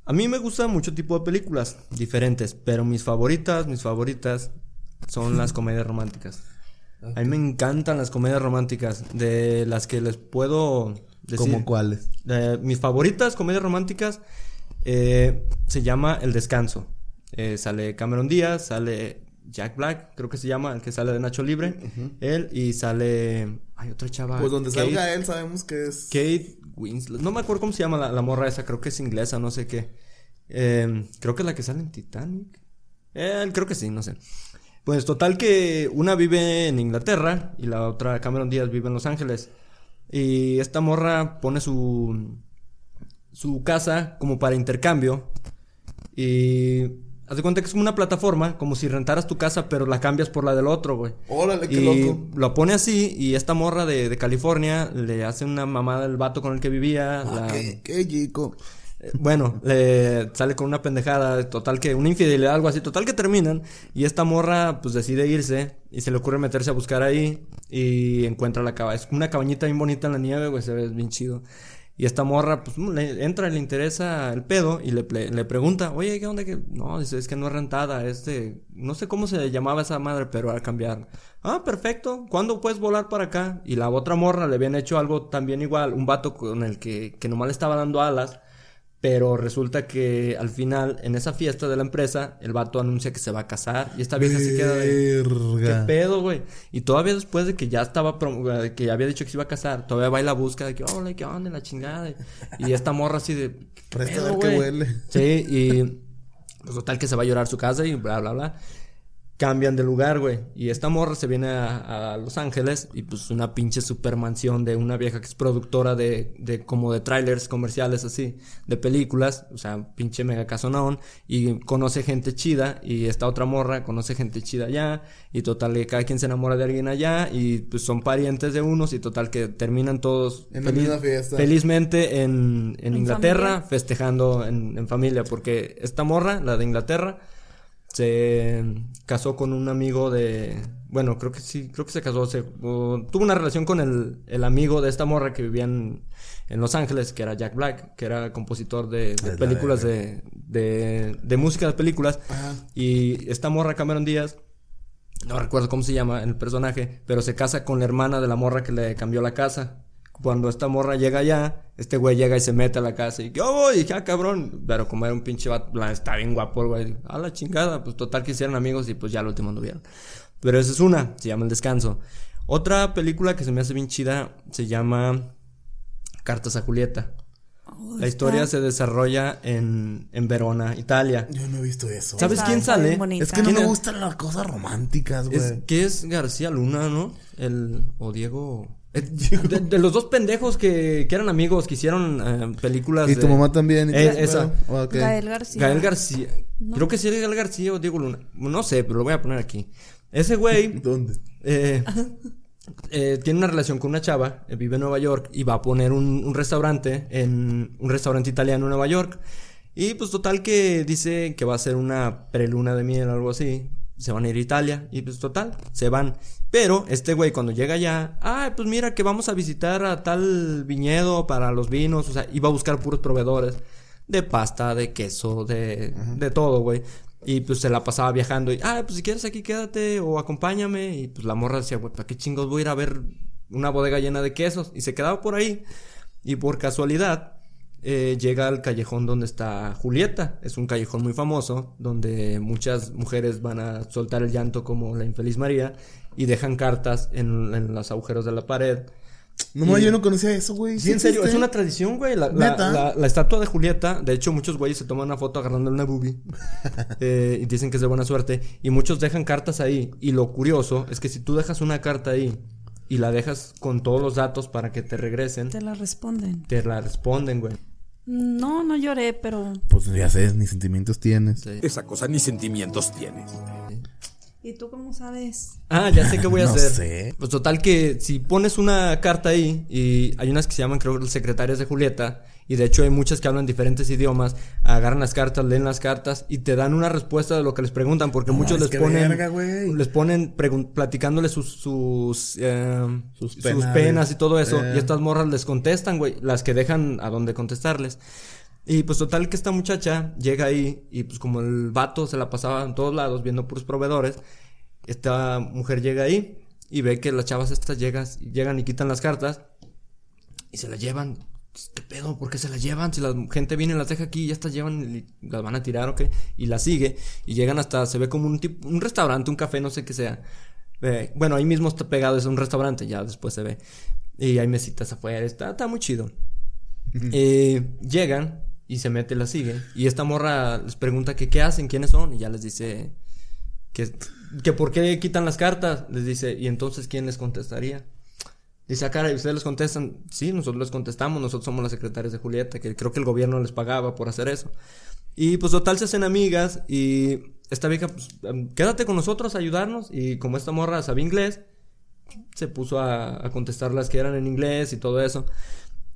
A mí me gusta mucho tipo de películas diferentes, pero mis favoritas, mis favoritas son las comedias románticas. A mí me encantan las comedias románticas, de las que les puedo decir. ¿Como cuáles? Eh, mis favoritas comedias románticas eh, se llama El Descanso. Eh, sale Cameron Díaz, sale Jack Black, creo que se llama, el que sale de Nacho Libre. Él y sale. Hay otra chava. Pues donde Kate- salga él sabemos que es... Kate Winslet. No me acuerdo cómo se llama la, la morra esa, creo que es inglesa, no sé qué. Eh, creo que es la que sale en Titanic. Eh, creo que sí, no sé. Pues total que una vive en Inglaterra y la otra, Cameron Díaz, vive en Los Ángeles. Y esta morra pone su, su casa como para intercambio. Y haz de cuenta que es como una plataforma, como si rentaras tu casa, pero la cambias por la del otro, güey. Órale, qué Y loco. lo pone así y esta morra de, de California le hace una mamada al vato con el que vivía. Ah, la- qué, qué chico. eh, Bueno, le sale con una pendejada, total que una infidelidad, algo así, total que terminan y esta morra pues decide irse y se le ocurre meterse a buscar ahí y encuentra la cabaña. Es una cabañita bien bonita en la nieve, güey, se ve bien chido. Y esta morra, pues, le entra, le interesa el pedo y le, le pregunta, oye, ¿qué onda? que No, dice, es que no es rentada, es de... No sé cómo se llamaba esa madre, pero al cambiar. Ah, perfecto, ¿cuándo puedes volar para acá? Y la otra morra le habían hecho algo también igual, un vato con el que, que nomás le estaba dando alas. Pero resulta que al final, en esa fiesta de la empresa, el vato anuncia que se va a casar. Y esta vieja se queda de... ¿Qué pedo, güey? Y todavía después de que ya estaba, que ya había dicho que se iba a casar, todavía va y la busca de que, hola, ¿qué onda? La chingada. Y esta morra así de, ¿qué Presta a ver qué huele. Sí, y pues total que se va a llorar su casa y bla, bla, bla. Cambian de lugar, güey. Y esta morra se viene a, a Los Ángeles y pues una pinche super mansión de una vieja que es productora de, de como de trailers comerciales así, de películas, o sea, pinche mega casonón y conoce gente chida y esta otra morra conoce gente chida allá y total que cada quien se enamora de alguien allá y pues son parientes de unos y total que terminan todos En la fiesta. felizmente en, en En Inglaterra familia. festejando en, en familia, porque esta morra, la de Inglaterra, se casó con un amigo de, Bueno, creo que sí, creo que se casó. Se, tuvo una relación con el, el amigo de esta morra que vivía en, en Los Ángeles, que era Jack Black, que era compositor de, de la películas de, de, de música de películas. Ajá. Y esta morra Cameron Díaz, no recuerdo cómo se llama el personaje, pero se casa con la hermana de la morra que le cambió la casa. Cuando esta morra llega allá, este güey llega y se mete a la casa y yo voy, y ya cabrón. Pero como era un pinche vato, está bien guapo el güey. A la chingada, pues total que hicieron amigos y pues ya al último anduvieron. Pero esa es una, se llama El Descanso. Otra película que se me hace bien chida se llama Cartas a Julieta. Oh, La está- historia se desarrolla en, en Verona, Italia. Yo no he visto eso. ¿Sabes está- quién sale? Es que no ¿Quién me es? gustan las cosas románticas, güey. Es, que es García Luna, ¿no? El, o Diego. Eh, De, de los dos pendejos que, que eran amigos, que hicieron eh, películas. Y de- tu mamá también. ¿y Eh, esa. Ok. Gael García. Gael García. Creo que sí era Gael García o Diego Luna. No sé, pero lo voy a poner aquí. Ese güey ¿Dónde? eh, eh, tiene una relación con una chava, eh, vive en Nueva York y va a poner un, un restaurante en un restaurante italiano en Nueva York. Y pues total que dice que va a ser una preluna de miel o algo así. Se van a ir a Italia y pues total, se van. Pero este güey cuando llega allá, ah, pues mira que vamos a visitar a tal viñedo para los vinos, o sea, iba a buscar puros proveedores de pasta, de queso, de, de todo, güey. Y pues se la pasaba viajando y, ah, pues si quieres aquí quédate o acompáñame. Y pues la morra decía, güey, ¿para qué chingos voy a ir a ver una bodega llena de quesos? Y se quedaba por ahí. Y por casualidad eh, llega al callejón donde está Julieta. Es un callejón muy famoso donde muchas mujeres van a soltar el llanto como la infeliz María y dejan cartas en, en los agujeros de la pared. No, Y- yo no conocía eso, güey. Sí, en serio, existe? es una tradición, güey. La, la- ¿Neta? la- la estatua de Julieta, de hecho, muchos güeyes se toman una foto agarrando una boobie eh, y dicen que es de buena suerte. Y muchos dejan cartas ahí. Y lo curioso es que si tú dejas una carta ahí y la dejas con todos los datos para que te regresen, Te la responden. te la responden, güey. No, no lloré, pero. Pues ya sé, ni sentimientos tienes. Sí. Esa cosa ni sentimientos tiene. ¿Y tú cómo sabes? Ah, ya sé qué voy a No hacer. sé. Pues total que si pones una carta ahí y hay unas que se llaman creo secretarias de Julieta y de hecho hay muchas que hablan diferentes idiomas, agarran las cartas, leen las cartas y te dan una respuesta de lo que les preguntan porque No, muchos es les ponen verga, les ponen platicándoles sus sus, eh, Sus sus penas, penas, y todo eso eh. y estas morras les contestan, güey, las que dejan a donde contestarles. Y pues total que esta muchacha llega ahí y pues como el vato se la pasaba en todos lados viendo puros proveedores, esta mujer llega ahí y ve que las chavas estas llegas, llegan y quitan las cartas y se las llevan. ¿Qué pedo? ¿Por qué se las llevan? Si la gente viene y las deja aquí ya estas llevan y las van a tirar, ¿ok? Y las sigue y llegan hasta, se ve como un tipo, un restaurante, un café, no sé qué sea. Eh, bueno, ahí mismo está pegado, es un restaurante, ya después se ve. Y hay mesitas afuera, está, está muy chido. Eh, llegan y se mete, la sigue. Y esta morra les pregunta que qué hacen, quiénes son. Y ya les dice que, que por qué quitan las cartas. Les dice, ¿y entonces quién les contestaría? Dice, cara, y ustedes les contestan, sí, nosotros les contestamos, nosotros somos las secretarias de Julieta, que creo que el gobierno les pagaba por hacer eso. Y pues total se hacen amigas y esta vieja, pues, em, quédate con nosotros ayudarnos. Y como esta morra sabía inglés, se puso a, a contestar las que eran en inglés y todo eso.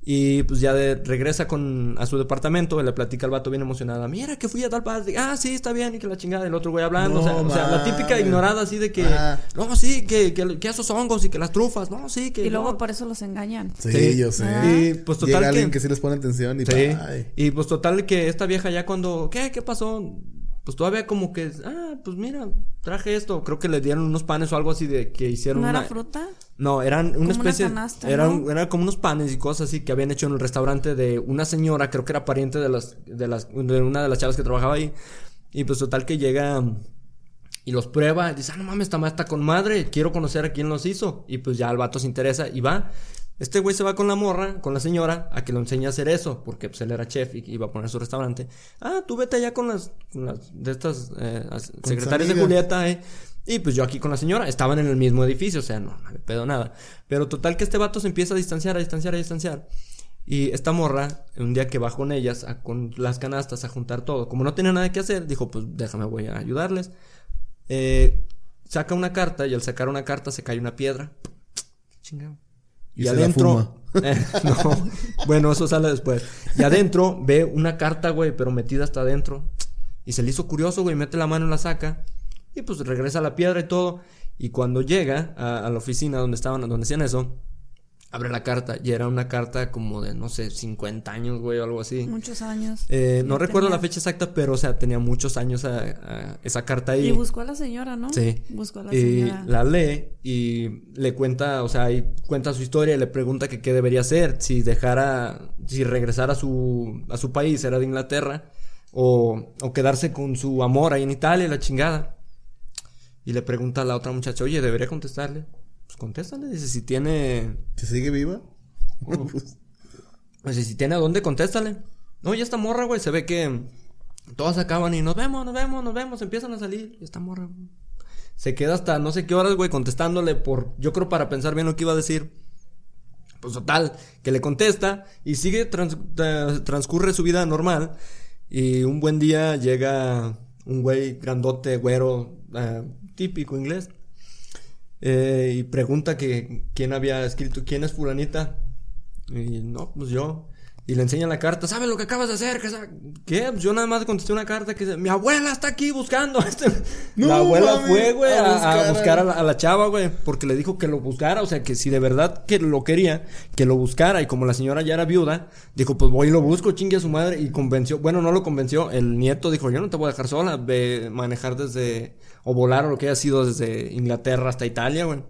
Y pues ya de, regresa con, a su departamento, y le platica al vato bien emocionada. Mira que fui a tal parte. Ah, sí, está bien. Y que la chingada del otro güey hablando. No o, sea, o sea, la típica ignorada así de que. Ah. No, sí, que, que, que esos hongos y que las trufas. No, sí, que. Y luego no". por eso los engañan. Sí, Sí. yo sé. Y pues total Llega que- alguien que sí les pone atención y Sí. Y pues total que esta vieja ya cuando, ¿qué? ¿Qué pasó? Pues todavía como que, ah, pues mira, traje esto. Creo que le dieron unos panes o algo así de que hicieron ¿No una... era fruta? No, eran una Como una especie... canasta, eran, ¿no? eran como unos panes y cosas así que habían hecho en el restaurante de una señora, creo que era pariente de las, de las, de una de las chavas que trabajaba ahí. Y pues total que llega y los prueba y dice, ah, no mames, esta madre está con madre, quiero conocer a quién los hizo. Y pues ya el vato se interesa y va. Este güey se va con la morra, con la señora, a que lo enseñe a hacer eso, porque pues él era chef y iba a poner su restaurante. Ah, tú vete allá con las, con las de estas eh, secretarias de. Julieta, eh. Y pues yo aquí con la señora, estaban en el mismo edificio, o sea, no, no me pedo nada. Pero total que este vato se empieza a distanciar, a distanciar, a distanciar. Y esta morra, un día que va con ellas, a- con las canastas, a juntar todo, como no tenía nada que hacer, dijo, pues déjame, voy a ayudarles. Eh, saca una carta y al sacar una carta se cae una piedra. Chingado. Y Y, se la adentro. Eh, no, bueno, eso sale después. Y adentro ve una carta, güey, pero metida hasta adentro. Y se le hizo curioso, güey, mete la mano y la saca. Y pues regresa la piedra y todo. Y cuando llega a, a la oficina donde estaban, donde hacían eso, abre la carta y era una carta como de, no sé, 50 años, güey, o algo así. Muchos años. Eh, no recuerdo la fecha exacta, pero, o sea, tenía muchos años a- a esa carta ahí. Y buscó a la señora, ¿no? Sí. Buscó a la y señora. la lee y le cuenta, o sea, y cuenta su historia y le pregunta que qué debería hacer, si dejara, si regresara a su, a su país, era de Inglaterra, o, o quedarse con su amor ahí en Italia, la chingada. Y le pregunta a la otra muchacha, oye, ¿debería contestarle? Pues contéstale, dice, si tiene, ¿Se sigue viva? dice, si tiene a dónde, contéstale. No, ya esta morra, güey, se ve que todas acaban y nos vemos, nos vemos, nos vemos, empiezan a salir, y esta morra, güey, se queda hasta no sé qué horas, güey, contestándole por, yo creo para pensar bien lo que iba a decir. Pues total, que le contesta y sigue, trans- tra- transcurre su vida normal. Y un buen día llega un güey grandote, güero, eh, típico inglés. Eh, y pregunta que quién había escrito, quién es fulanita. Y no, pues yo. Y le enseña la carta, ¿sabes lo que acabas de hacer? ¿Qué? Pues yo nada más contesté una carta que dice, mi abuela está aquí buscando. No la abuela fue, güey, a buscar a la, a la chava, güey, porque le dijo que lo buscara, o sea, que si de verdad que lo quería, que lo buscara. Y como la señora ya era viuda, dijo, pues voy y lo busco, chingue a su madre. Y convenció, bueno, no lo convenció. El nieto dijo, yo no te voy a dejar sola, ve manejar desde, o volar o lo que haya sido desde Inglaterra hasta Italia, güey.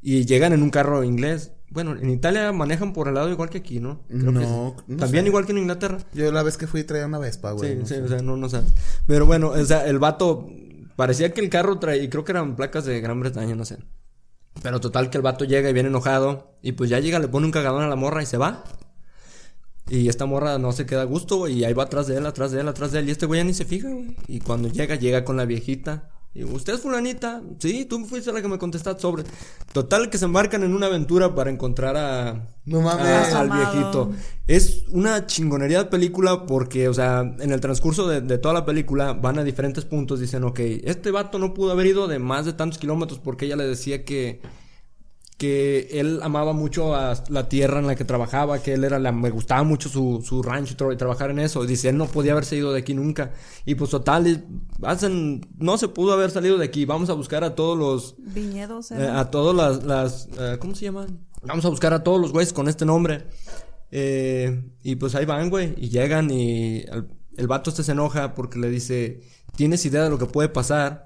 Y llegan en un carro inglés. Bueno, en Italia manejan por el lado igual que aquí, ¿no? Creo que No, sí. no También sé. igual que en Inglaterra. Yo la vez que fui traía una Vespa, güey. Sí, no sí, sé. o sea, no, no sabes. Pero bueno, o sea, el vato parecía que el carro traía, y creo que eran placas de Gran Bretaña, no sé. Pero total que el vato llega y viene enojado y pues ya llega, le pone un cagadón a la morra y se va. Y esta morra no se queda a gusto, güey, y ahí va atrás de él, atrás de él, atrás de él, y este güey ya ni se fija, güey. Y cuando llega, llega con la viejita. Y usted es fulanita, sí, tú fuiste la que me contestaste sobre. Total que se embarcan en una aventura para encontrar a, No mames. a- al viejito. Es una chingonería de película porque, o sea, en el transcurso de, de toda la película van a diferentes puntos. Dicen, ok, este vato no pudo haber ido de más de tantos kilómetros porque ella le decía que, que él amaba mucho a la tierra en la que trabajaba, que él era la, me gustaba mucho su, su rancho y tra- y trabajar en eso. Y dice, él no podía haberse ido de aquí nunca. Y pues total, hacen, no se pudo haber salido de aquí. Vamos a buscar a todos los, Viñedos, eh, a todas las, las eh, ¿cómo se llaman? Vamos a buscar a todos los güeyes con este nombre. Eh, y pues ahí van, güey, y llegan y el, el vato este se enoja porque le dice, ¿tienes idea de lo que puede pasar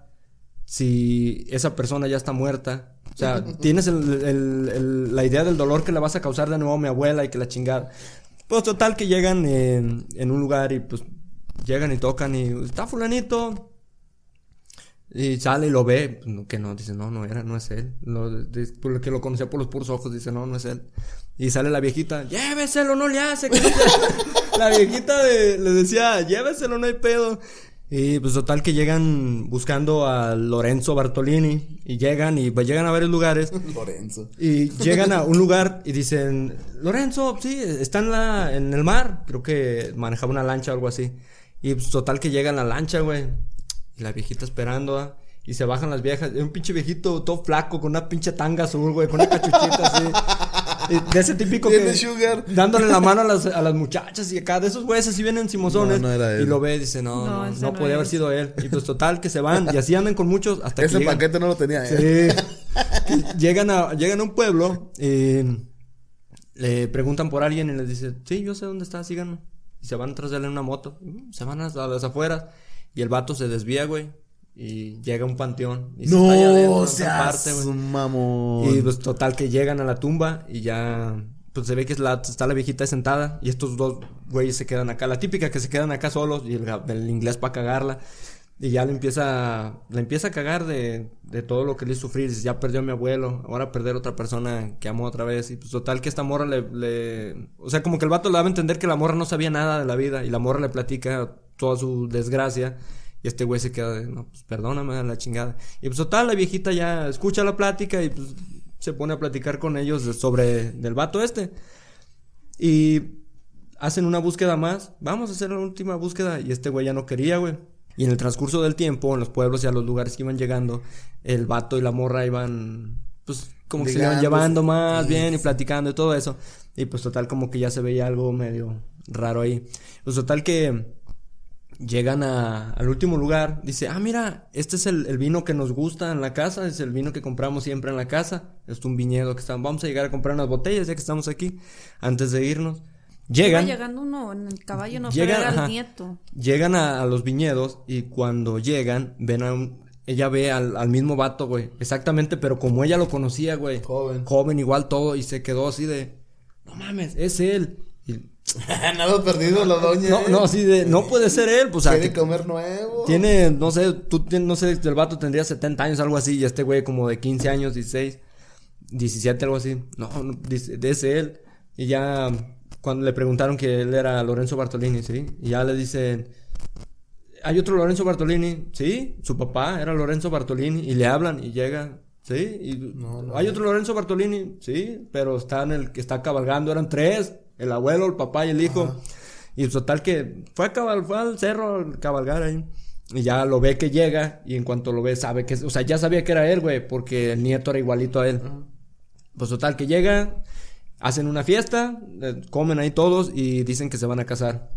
si esa persona ya está muerta? O sea, ¿tienes el- el- el- la idea del dolor que le vas a causar de nuevo a mi abuela y que la chingada? Pues total que llegan en, en un lugar y pues llegan y tocan y está fulanito, y sale y lo ve, no, que no, dice, no, no era, no es él. Lo, lo que lo conocía por los puros ojos, dice, no, no es él. Y sale la viejita, lléveselo, no le hace. que no se-". la viejita de- le decía, lléveselo, no hay pedo. Y pues total que llegan buscando a Lorenzo Bartolini. Y llegan y pues, llegan a varios lugares. Lorenzo. Y llegan a un lugar y dicen, Lorenzo, sí, está en, la, en el mar. Creo que manejaba una lancha o algo así. Y pues total que llega en la lancha, güey. Y la viejita esperando, ¿ah? Y se bajan las viejas. Y un pinche viejito todo flaco con una pinche tanga azul, güey. Con una cachuchita así. Y de ese típico que... sugar. Dándole la mano a las, a las muchachas y acá de esos güeyes así vienen simosones. No, no era él. Y lo ve y dice, no, No, no, ese no no podía haber es. sido él. Y pues total que se van. Y así andan con muchos hasta que Ese llegan- paquete no lo tenía, ¿eh? Sí. llegan, a, llegan a un pueblo, eh, le preguntan por alguien y les dice, sí, yo sé dónde está, síganme. Y se van tras de él en una moto. Y, Se van hasta las afueras. Y el vato se desvía, güey. Y llega a un panteón. Y se No, seas parte, güey. un mamón. Y pues total que llegan a la tumba y ya pues se ve que es la, está la viejita sentada y estos dos güeyes se quedan acá. La típica que se quedan acá solos y el, el inglés para cagarla. Y ya le empieza, le empieza a cagar de, de todo lo que le hizo sufrir. Dice, ya perdió a mi abuelo, ahora perder otra persona que amó otra vez. Y pues total que esta morra le, le... O sea, como que el vato le daba a entender que la morra no sabía nada de la vida. Y la morra le platica toda su desgracia. Y este güey se queda de, no, pues perdóname a la chingada. Y pues total, la viejita ya escucha la plática y pues se pone a platicar con ellos sobre del vato este. Y hacen una búsqueda más. Vamos a hacer la última búsqueda. Y este güey ya no quería, güey. Y en el transcurso del tiempo, en los pueblos y a los lugares que iban llegando, el vato y la morra iban, pues, como que se iban llevando más bien y platicando y todo eso. Y pues total como que ya se veía algo medio raro ahí. Pues total que llegan a- al último lugar, dice, ah, mira, este es el, el vino que nos gusta en la casa, es el vino que compramos siempre en la casa, es un viñedo que estamos, vamos a llegar a comprar unas botellas ya que estamos aquí, antes de irnos. Llegan, Iba llegando uno en el caballo, no Llegan, pero era ajá. el nieto. llegan a, a los viñedos y cuando llegan, ven a un, ella ve al, al mismo vato, güey, exactamente, pero como ella lo conocía, güey, Joven. joven igual todo, y se quedó así de, no mames, es él. Nada perdido la doña. no, ¿eh? no, así de, no puede ser él, pues, Quiere que- comer nuevo. Tiene, no sé, tú tienes, no sé, el vato tendría 70 años, algo así, y este güey como de 15 años, 16, 17, algo así. No, no, ese él. Y ya, cuando le preguntaron que él era Lorenzo Bartolini, ¿sí? Y ya le dicen, hay otro Lorenzo Bartolini, ¿sí? Su papá era Lorenzo Bartolini, y le hablan, y llega, ¿sí? Y hay otro Lorenzo Bartolini, ¿sí? Pero está en el que está cabalgando, eran tres, el abuelo, el papá y el hijo. Y total que fue a cabal, fue al cerro a cabalgar ahí. Y ya lo ve que llega y en cuanto lo ve sabe que, o sea, ya sabía que era él, güey, porque el nieto era igualito a él. Pues total que llega, hacen una fiesta, eh, comen ahí todos y dicen que se van a casar.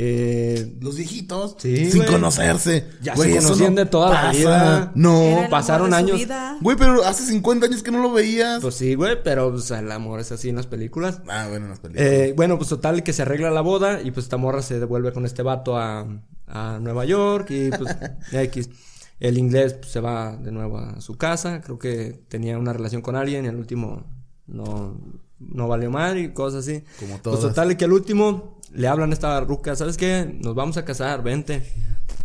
Eh, Los viejitos. Sí, Sin güey. conocerse. Ya Güey, se conocían no de toda la vida. No. Pasaron años. vida. Güey, pero hace 50 años que no lo veías. pues sí, güey, pero sea, el amor es así en las películas. ah, bueno, en las películas. Eh, bueno, pues total que se arregla la boda y pues esta morra se devuelve con este vato a, a Nueva York y pues X. El inglés pues, se va de nuevo a su casa, creo que tenía una relación con alguien y al último no, no valió mal y cosas así. Como Pues todas. total que al último le hablan a esta ruca, ¿sabes qué? Nos vamos a casar, vente.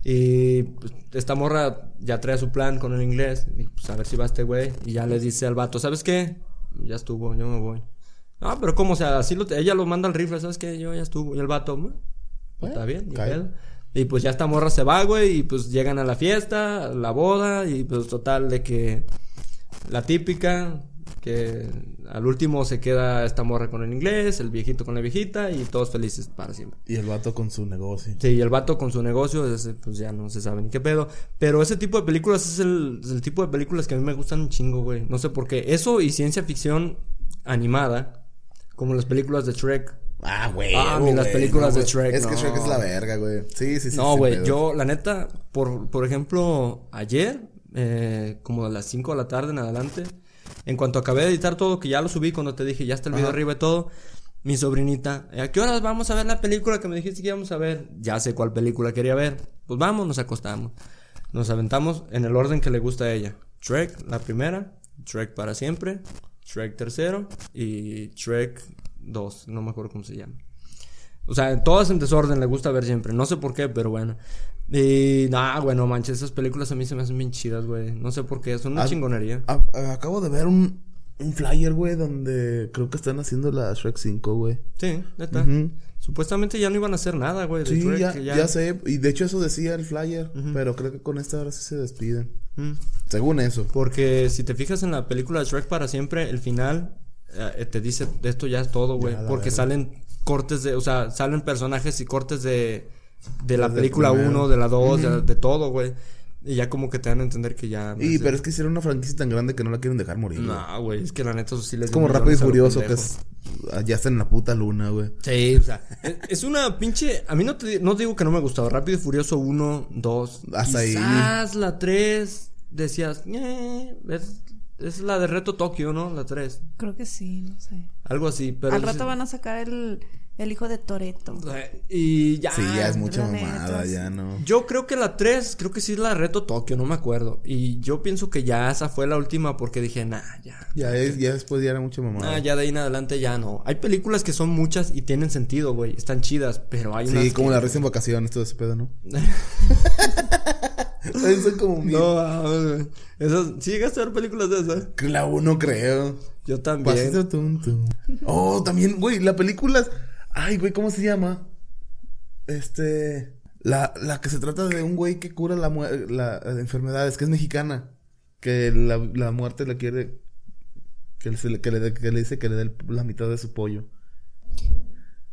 Y pues, esta morra ya trae su plan con el inglés. Y pues a ver si va este güey. Y ya le dice al vato, ¿sabes qué? Ya estuvo, yo me voy. No, pero ¿cómo? O sea, así lo, ella lo manda al rifle, ¿sabes qué? Yo ya estuvo. Y el vato, "Mm, pues, está bien, cae. pedo". Y pues ya esta morra se va, güey. Y pues llegan a la fiesta, a la boda. Y pues total de que la típica, que al último se queda esta morra con el inglés, el viejito con la viejita y todos felices para siempre. Y el vato con su negocio. Sí, y el vato con su negocio, ese, pues ya no se sabe ni qué pedo. Pero ese tipo de películas es el, el tipo de películas que a mí me gustan un chingo, güey. No sé por qué. Eso y ciencia ficción animada, como las películas de Shrek. Ah, güey. Ah, ni las películas de güey. Shrek, Es que no. Shrek es la verga, güey. Sí, sí, sí. no, güey, pedo. yo, la neta, por, por ejemplo, ayer, eh, como a las 5 de la tarde en adelante, en cuanto acabé de editar todo, que ya lo subí cuando te dije, ya está el video Ajá. arriba y todo, mi sobrinita, ¿a qué horas vamos a ver la película que me dijiste que íbamos a ver? Ya sé cuál película quería ver. Pues vamos, nos acostamos. Nos aventamos en el orden que le gusta a ella. Shrek, la primera, Shrek para siempre, Shrek tercero y Shrek 2, no me acuerdo cómo se llama. O sea, todas en desorden le gusta ver siempre. No sé por qué, pero bueno. Y nada, güey, no manches. Esas películas a mí se me hacen bien chidas, güey. No sé por qué. Son una Ah, chingonería. A- a- acabo de ver un, un flyer, güey, donde creo que están haciendo la Shrek 5, güey. Sí, neta. Ujú. Supuestamente ya no iban a hacer nada, güey. de Sí, Shrek, ya, que ya... sé. Y de hecho eso decía el flyer. Pero creo que con esta ahora sí se despiden. Según eso. Porque si te fijas en la película de Shrek para siempre, el final eh, te dice esto ya es todo, güey. Ya, Porque verga. salen cortes de, o sea, salen personajes y cortes de, de la Desde película primero. 1, de la 2, de, de todo, güey. Y ya como que te dan a entender que ya. Y pero es que hicieron una franquicia tan grande que no la quieren dejar morir. güey. No, güey, es que la neta eso sí les Es como Rápido y Furioso, que es. Ya está en la puta luna, güey. Sí, o sea, es- es una pinche. A mí no te no digo que no me gustaba. Rápido y Furioso 1, 2. Hasta ahí. quizás la 3 decías, eh, es, es la de Reto Tokio, ¿no? La 3. Creo que sí, no sé. Algo así, pero. Al rato van a sacar el, el hijo de Toreto. Y ya. Sí, ya es mucha mamada, sí. ya no. Yo creo que la 3, creo que sí es la Reto Tokio, no me acuerdo. Y yo pienso que ya esa fue la última porque dije, nah, ya. Ya, es, ya después ya era mucha mamada. Ah, ya de ahí en adelante ya no. Hay películas que son muchas y tienen sentido, güey. Están chidas, pero hay unas sí, como que- la risa en vacaciones, todo ese pedo, ¿no? Esos son como bien- No, güey. Esas, ¿sí llegaste a ver películas de esas? La uno creo. Yo también. Pasito tum, tum. Oh, también, güey, la película. Ay, güey, ¿cómo se llama? Este. La, la que se trata de un güey que cura la, la, la enfermedades, que es mexicana. Que la, la muerte le quiere. Que, se le, que, le, dé- que le dice que le dé la mitad de su pollo.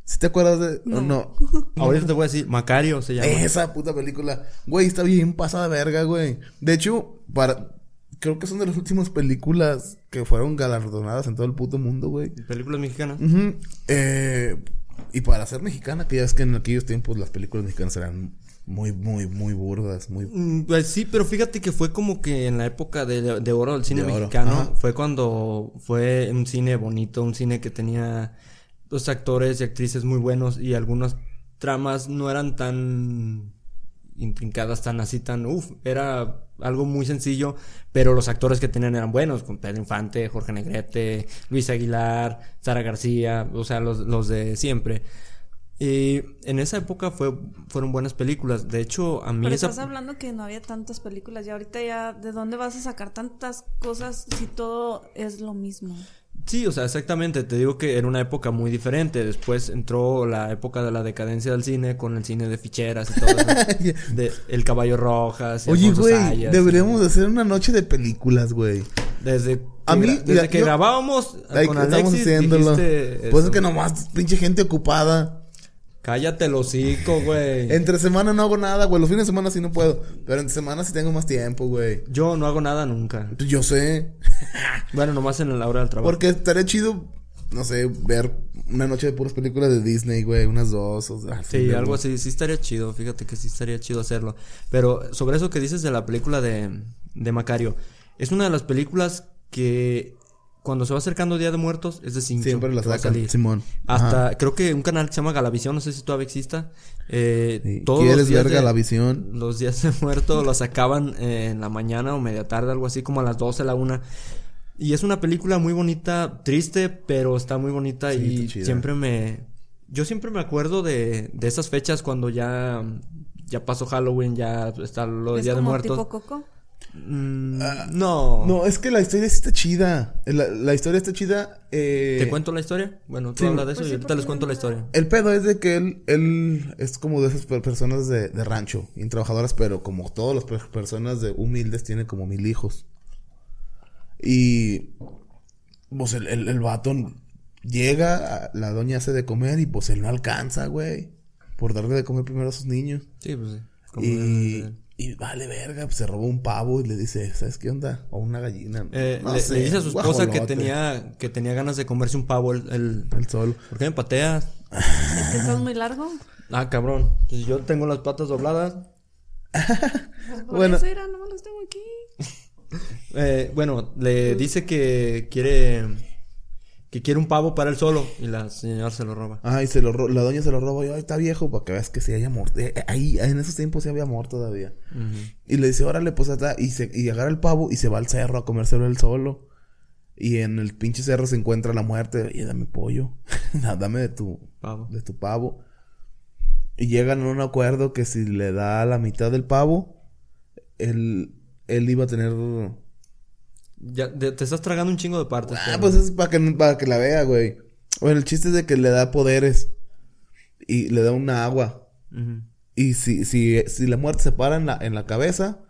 ¿Sí te acuerdas de.? No. no. Ahorita te voy a decir, Macario se llama. Esa puta película. Güey, está bien pasada verga, güey. De hecho, para. Creo que son de las últimas películas que fueron galardonadas en todo el puto mundo, güey. Películas mexicanas. Ujú. Eh, y para ser mexicana, que ya es que en aquellos tiempos las películas mexicanas eran muy, muy, muy burdas, muy... Mm, Pues sí, pero fíjate que fue como que en la época de, de oro del cine De mexicano, fue cuando fue un cine bonito, un cine que tenía los actores y actrices muy buenos y algunas tramas no eran tan intrincadas, tan así, tan uff, era algo muy sencillo, pero los actores que tenían eran buenos, con Pedro Infante, Jorge Negrete, Luis Aguilar, Sara García, o sea, los, los de siempre. Y en esa época fue, fueron buenas películas. De hecho, a mí Pero esa... estás hablando que no había tantas películas y ahorita ya, ¿de dónde vas a sacar tantas cosas si todo es lo mismo? Sí, o sea, exactamente. Te digo que era una época muy diferente. Después entró la época de la decadencia del cine con el cine de ficheras y todo eso. de El Caballo Rojas. y Oye, güey, deberíamos de hacer una noche de películas, güey. y- Desde, A mí, desde mira, que yo- grabábamos Ahí con Alexis, haciéndolo. dijiste Pues es eso. que nomás, pinche gente ocupada. Cállate el hocico, güey. Entre semana no hago nada, güey. Los fines de semana sí no puedo. Pero entre semana sí tengo más tiempo, güey. Yo no hago nada nunca. Pues Yo sé. Bueno, nomás en la hora del trabajo. Porque estaría chido, no sé, ver una noche de puras películas de Disney, güey. Unas dos. O sea, Sí, algo así, sí estaría chido, fíjate que sí estaría chido hacerlo. Pero sobre eso que dices de la película de, de Macario, es una de las películas que cuando se va acercando Día de Muertos es de cinco. Siempre la a sacan. Simón. Hasta, Ajá. creo que un canal que se llama Galavisión, no sé si todavía exista. Eh, Sí. todos ¿Quieres los días ver de- Galavisión? Los días de muerto los sacaban eh, en la mañana o media tarde, algo así como a las 12, la una. Y es una película muy bonita, triste, pero está muy bonita Sí, y siempre me... Yo siempre me acuerdo de, de esas fechas cuando ya, ya pasó Halloween, ya está lo de ¿Es Día de Muertos. tipo Coco? Mm, no. No, es que la historia sí está chida. La, la historia está chida. Eh, ¿Te cuento la historia? Bueno, tú sí. hablas de eso Pues y sí, ahorita les cuento la historia. El pedo es de que él, él es como de esas per- personas de, de rancho, y trabajadoras, pero como todas las per- personas de humildes, tiene como mil hijos. Y pues el, el, el vato llega, la doña hace de comer y pues él no alcanza, güey. Por darle de comer primero a sus niños. Sí, pues sí. Como de Y. y vale verga, pues se robó un pavo y le dice, ¿sabes qué onda? O una gallina. Eh, No le, sé, le dice a su esposa que tenía, que tenía ganas de comerse un pavo el, el- El sol. ¿Por qué me pateas? Es que estás muy largo. Ah, cabrón. Pues yo tengo las patas dobladas. Pues por Bueno. eso, mira, no las tengo aquí. Eh, bueno, le dice que quiere que quiere un pavo para él solo y la señora se lo roba. Ay, se lo ro- la doña se lo roba y ay, está viejo para que veas que sí haya amor. Eh, eh, ahí, en esos tiempos sí había amor todavía. Y le dice, órale, pues hasta, y se, y agarra el pavo y se va al cerro a comérselo él solo. Y en el pinche cerro se encuentra la muerte. Oye, dame pollo. dame de tu, Pavo. de tu pavo. Y llegan a un acuerdo que si le da la mitad del pavo, él, él iba a tener. Ya, de- te estás tragando un chingo de partes. Ah, pero- pues es para que, para que la vea, güey. Bueno, el chiste es de que le da poderes. Y le da una agua. Y si, si, si la muerte se para en la, en la cabeza,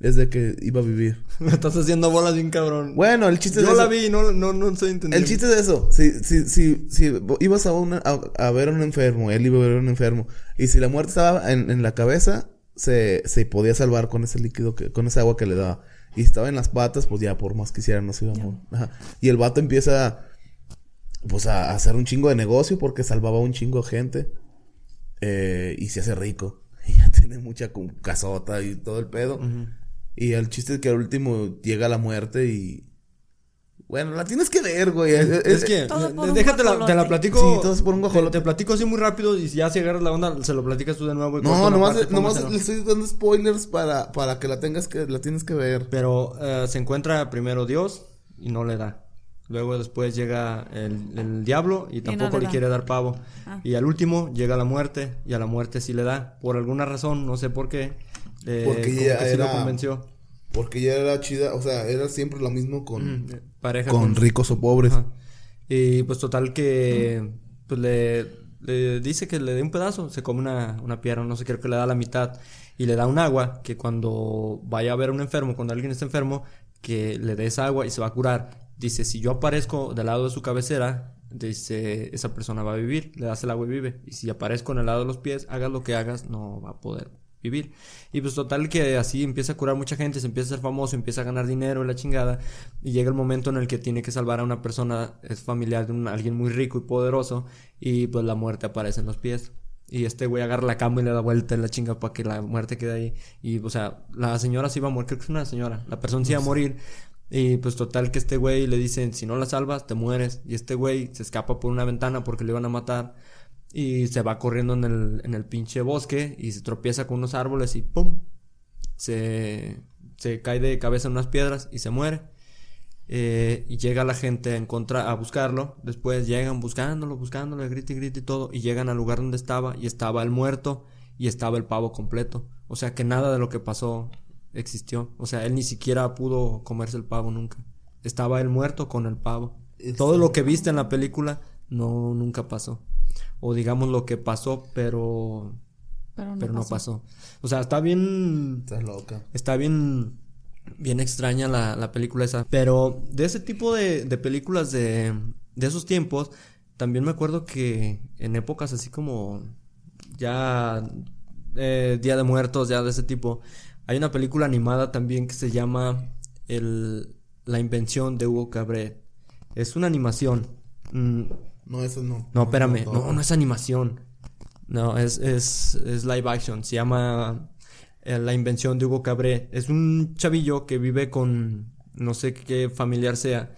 es de que iba a vivir. Me estás haciendo bolas bien cabrón. Bueno, el chiste yo es la eso. vi y no, no, no estoy entendiendo. El chiste es eso. Si, si, si, si ibas a, una, a, a ver a un enfermo, él iba a ver a un enfermo. Y si la muerte estaba en, en la cabeza, se, se podía salvar con ese líquido, que, con esa agua que le daba. Y estaba en las patas, pues ya por más que hiciera no se iba a morir. Ajá. Y el vato empieza pues a, a hacer un chingo de negocio porque salvaba a un chingo de gente. Eh, y se hace rico. Y ya tiene mucha casota y todo el pedo. Y el chiste es que al último llega la muerte y... Bueno, la tienes que ver, güey. Es, que, Todo por de- un déjate la, te la platico. Sí, todo es por un te- guajolote. Te, platico así muy rápido y si ya si agarras la onda, se lo platicas tú de nuevo. y No, nomás, parte, nomás le estoy dando spoilers para, para que la tengas que... La tienes que ver. Pero eh, se encuentra primero Dios y no le da. Luego después llega el, el diablo y no tampoco le quiere dar pavo. Ah. Y al último llega la muerte y a la muerte sí le da. Por alguna razón, no sé por qué. eh, Porque ya que sí lo era- convenció. Porque ya era chida. O sea, era siempre lo mismo con... Eh, Pareja Con ricos o pobres. Ajá. Y pues total que pues le, le dice que le dé un pedazo, se come una, una pierna, no sé, creo que le da la mitad y le da un agua que cuando vaya a ver a un enfermo, cuando alguien está enfermo, que le dé esa agua y se va a curar. Dice, si yo aparezco del lado de su cabecera, dice, esa persona va a vivir, le das el agua y vive. Y si aparezco en el lado de los pies, hagas lo que hagas, no va a poder vivir. Y pues total que así empieza a curar mucha gente, se empieza a ser famoso, empieza a ganar dinero la chingada. Y llega el momento en el que tiene que salvar a una persona, es familiar de un, alguien muy rico y poderoso, y pues la muerte aparece en los pies. Y este güey agarra la cama y le da vuelta en la chinga para que la muerte quede ahí. Y, o sea, la señora se iba a morir, creo que es una señora. La persona se iba a morir. Y pues total que este güey le dicen, si no la salvas, te mueres. Y este güey se escapa por una ventana porque le iban a matar. Y se va corriendo en el, en el pinche bosque y se tropieza con unos árboles y ¡pum! Se, se cae de cabeza en unas piedras y se muere. Eh, y llega la gente a, encontrar, a buscarlo. Después llegan buscándolo, buscándolo, grita y grita y todo. Y llegan al lugar donde estaba y estaba el muerto y estaba el pavo completo. O sea que nada de lo que pasó existió. O sea, él ni siquiera pudo comerse el pavo nunca. Estaba el muerto con el pavo. Todo lo que viste en la película no nunca pasó. O digamos lo que pasó, pero Pero no, pero no pasó. pasó. O sea, está bien Estás loca. Está bien, bien extraña la, la película esa. Pero de ese tipo de, de películas de, de esos tiempos, también me acuerdo que en épocas así como ya eh, Día de Muertos, ya de ese tipo, hay una película animada también que se llama el, La Invención de Hugo Cabret. Es una animación. Mm, No, eso no. no, espérame. No, no es animación. No, es, es, es live action. Se llama eh, La invención de Hugo Cabré. Es un chavillo que vive con no sé qué familiar sea.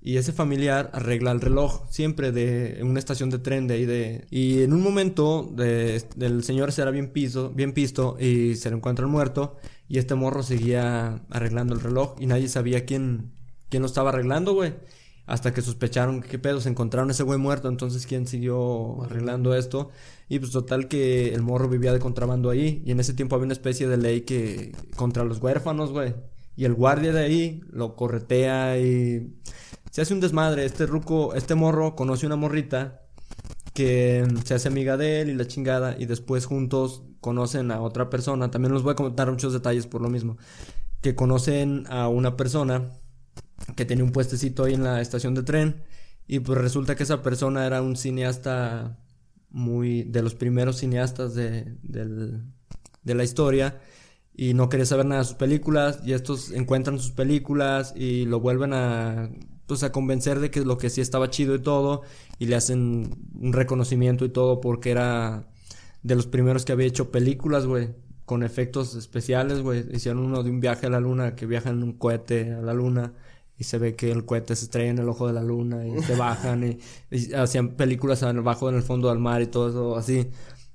Y ese familiar arregla el reloj siempre de en una estación de tren de ahí de... Y en un momento de, el señor será bien piso, bien pisto y se le encuentra muerto y este morro seguía arreglando el reloj y nadie sabía quién, quién lo estaba arreglando, güey. Hasta que sospecharon que qué pedo, se encontraron ese güey muerto, entonces quién siguió arreglando esto. Y pues total que el morro vivía de contrabando ahí. Y en ese tiempo había una especie de ley que contra los huérfanos, güey. Y el guardia de ahí lo corretea y se hace un desmadre. Este ruco, este morro conoce una morrita que se hace amiga de él y la chingada. Y después juntos conocen a otra persona. También los voy a contar muchos detalles por lo mismo. Que conocen a una persona que tenía un puestecito ahí en la estación de tren. Y pues resulta que esa persona era un cineasta muy de los primeros cineastas de, del- de la historia y no quería saber nada de sus películas y estos encuentran sus películas y lo vuelven a pues a convencer de que lo que sí estaba chido y todo y le hacen un reconocimiento y todo porque era de los primeros que había hecho películas, güey, con efectos especiales, güey. Hicieron uno de un viaje a la luna que viajan en un cohete a la luna y se ve que el cohete se estrella en el ojo de la luna y se bajan y, y hacían películas abajo en el fondo del mar y todo eso así.